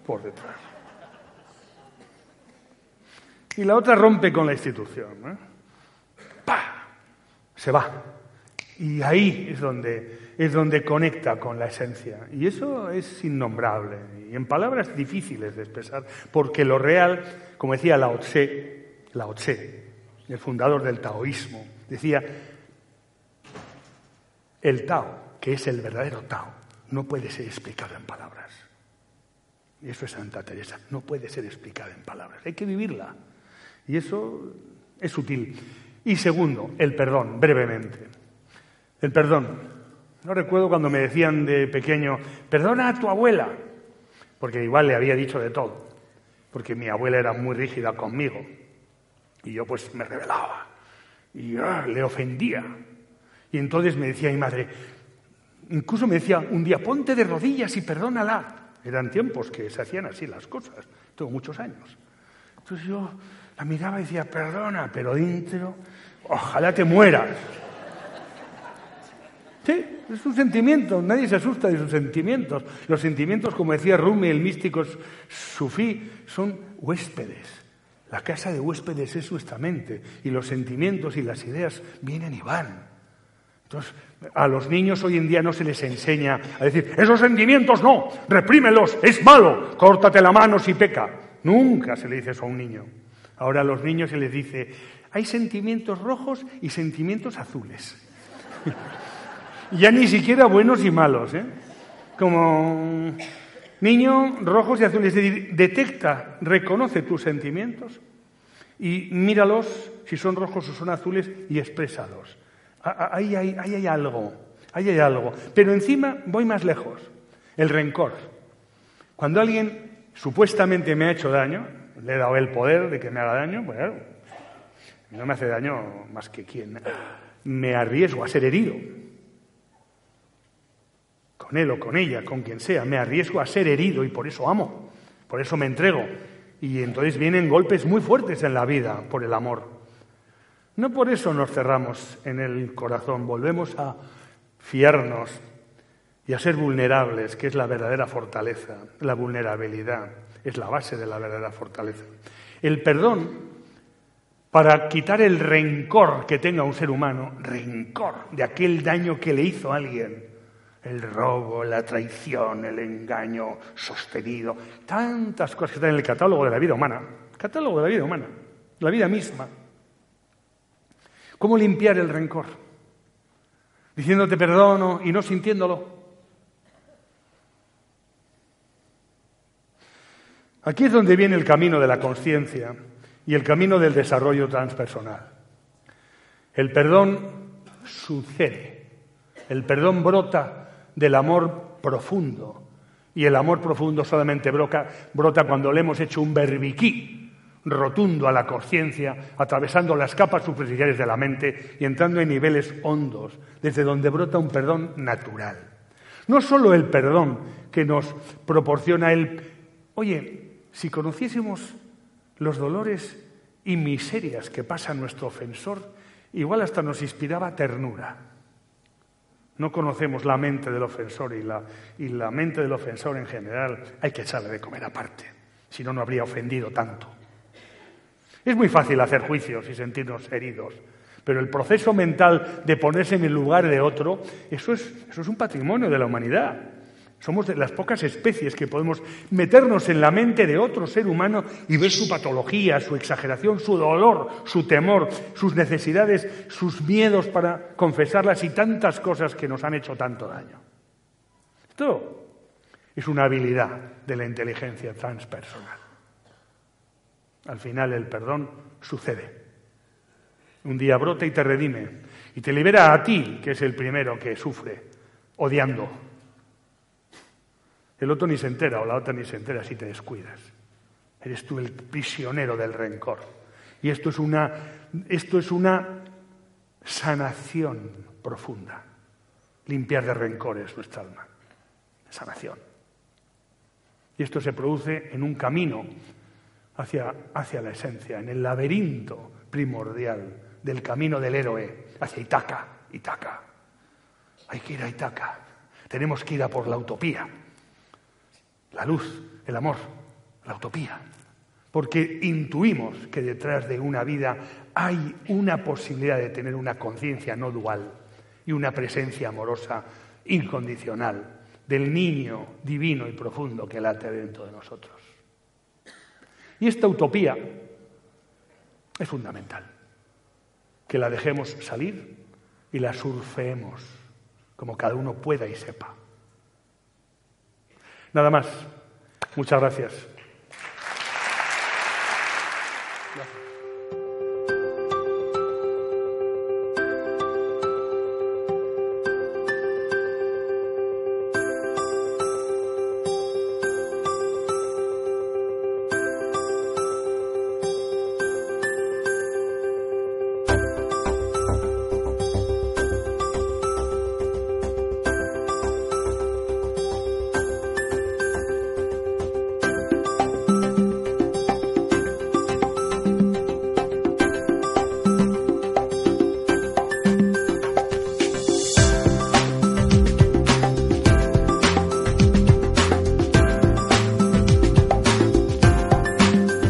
por detrás. Y la otra rompe con la institución. ¿eh? ¡Pah! Se va. Y ahí es donde, es donde conecta con la esencia. Y eso es innombrable. Y en palabras difíciles de expresar, porque lo real, como decía Lao Tse, Lao Tse, el fundador del taoísmo, decía, el Tao, que es el verdadero Tao, no puede ser explicado en palabras. Y eso es Santa Teresa, no puede ser explicado en palabras, hay que vivirla. Y eso es sutil. Y segundo, el perdón, brevemente. El perdón. No recuerdo cuando me decían de pequeño, perdona a tu abuela, porque igual le había dicho de todo, porque mi abuela era muy rígida conmigo. Y yo pues me rebelaba y ah, le ofendía. Y entonces me decía mi madre, incluso me decía un día, ponte de rodillas y perdónala. Eran tiempos que se hacían así las cosas, tengo muchos años. Entonces yo la miraba y decía, perdona, pero dentro, ojalá te mueras. Sí, es un sentimiento, nadie se asusta de sus sentimientos. Los sentimientos, como decía Rumi, el místico sufí, son huéspedes. La casa de huéspedes es nuestra mente y los sentimientos y las ideas vienen y van. Entonces, a los niños hoy en día no se les enseña a decir, esos sentimientos no, reprímelos, es malo, córtate la mano si peca. Nunca se le dice eso a un niño. Ahora a los niños se les dice, hay sentimientos rojos y sentimientos azules. <laughs> ya ni siquiera buenos y malos, ¿eh? Como niño, rojos y azules. Es decir, detecta, reconoce tus sentimientos y míralos si son rojos o son azules y exprésalos. Ahí hay, ahí hay algo, ahí hay algo. Pero encima voy más lejos, el rencor. Cuando alguien supuestamente me ha hecho daño, le he dado el poder de que me haga daño, pues no me hace daño más que quien me arriesgo a ser herido con él o con ella, con quien sea, me arriesgo a ser herido y por eso amo, por eso me entrego. Y entonces vienen golpes muy fuertes en la vida por el amor. No por eso nos cerramos en el corazón, volvemos a fiarnos y a ser vulnerables, que es la verdadera fortaleza. La vulnerabilidad es la base de la verdadera fortaleza. El perdón, para quitar el rencor que tenga un ser humano, rencor de aquel daño que le hizo a alguien, el robo, la traición, el engaño sostenido, tantas cosas que están en el catálogo de la vida humana, catálogo de la vida humana, la vida misma. ¿Cómo limpiar el rencor? Diciéndote perdono y no sintiéndolo. Aquí es donde viene el camino de la conciencia y el camino del desarrollo transpersonal. El perdón sucede, el perdón brota del amor profundo. Y el amor profundo solamente brota, brota cuando le hemos hecho un berbiquí rotundo a la conciencia, atravesando las capas superficiales de la mente y entrando en niveles hondos, desde donde brota un perdón natural. No solo el perdón que nos proporciona el... Oye, si conociésemos los dolores y miserias que pasa nuestro ofensor, igual hasta nos inspiraba ternura. No conocemos la mente del ofensor y la, y la mente del ofensor en general hay que echarle de comer aparte, si no, no habría ofendido tanto. Es muy fácil hacer juicios y sentirnos heridos, pero el proceso mental de ponerse en el lugar de otro, eso es, eso es un patrimonio de la humanidad. Somos de las pocas especies que podemos meternos en la mente de otro ser humano y ver su patología, su exageración, su dolor, su temor, sus necesidades, sus miedos para confesarlas y tantas cosas que nos han hecho tanto daño. Esto es una habilidad de la inteligencia transpersonal. Al final el perdón sucede. Un día brota y te redime y te libera a ti, que es el primero que sufre, odiando el otro ni se entera o la otra ni se entera si te descuidas. Eres tú el prisionero del rencor. Y esto es una, esto es una sanación profunda. Limpiar de rencores nuestra alma. Sanación. Y esto se produce en un camino hacia, hacia la esencia, en el laberinto primordial del camino del héroe, hacia Itaca, Itaca. Hay que ir a Itaca. Tenemos que ir a por la utopía la luz, el amor, la utopía. Porque intuimos que detrás de una vida hay una posibilidad de tener una conciencia no dual y una presencia amorosa incondicional del niño divino y profundo que late dentro de nosotros. Y esta utopía es fundamental, que la dejemos salir y la surfeemos como cada uno pueda y sepa. Nada más. Muchas gracias.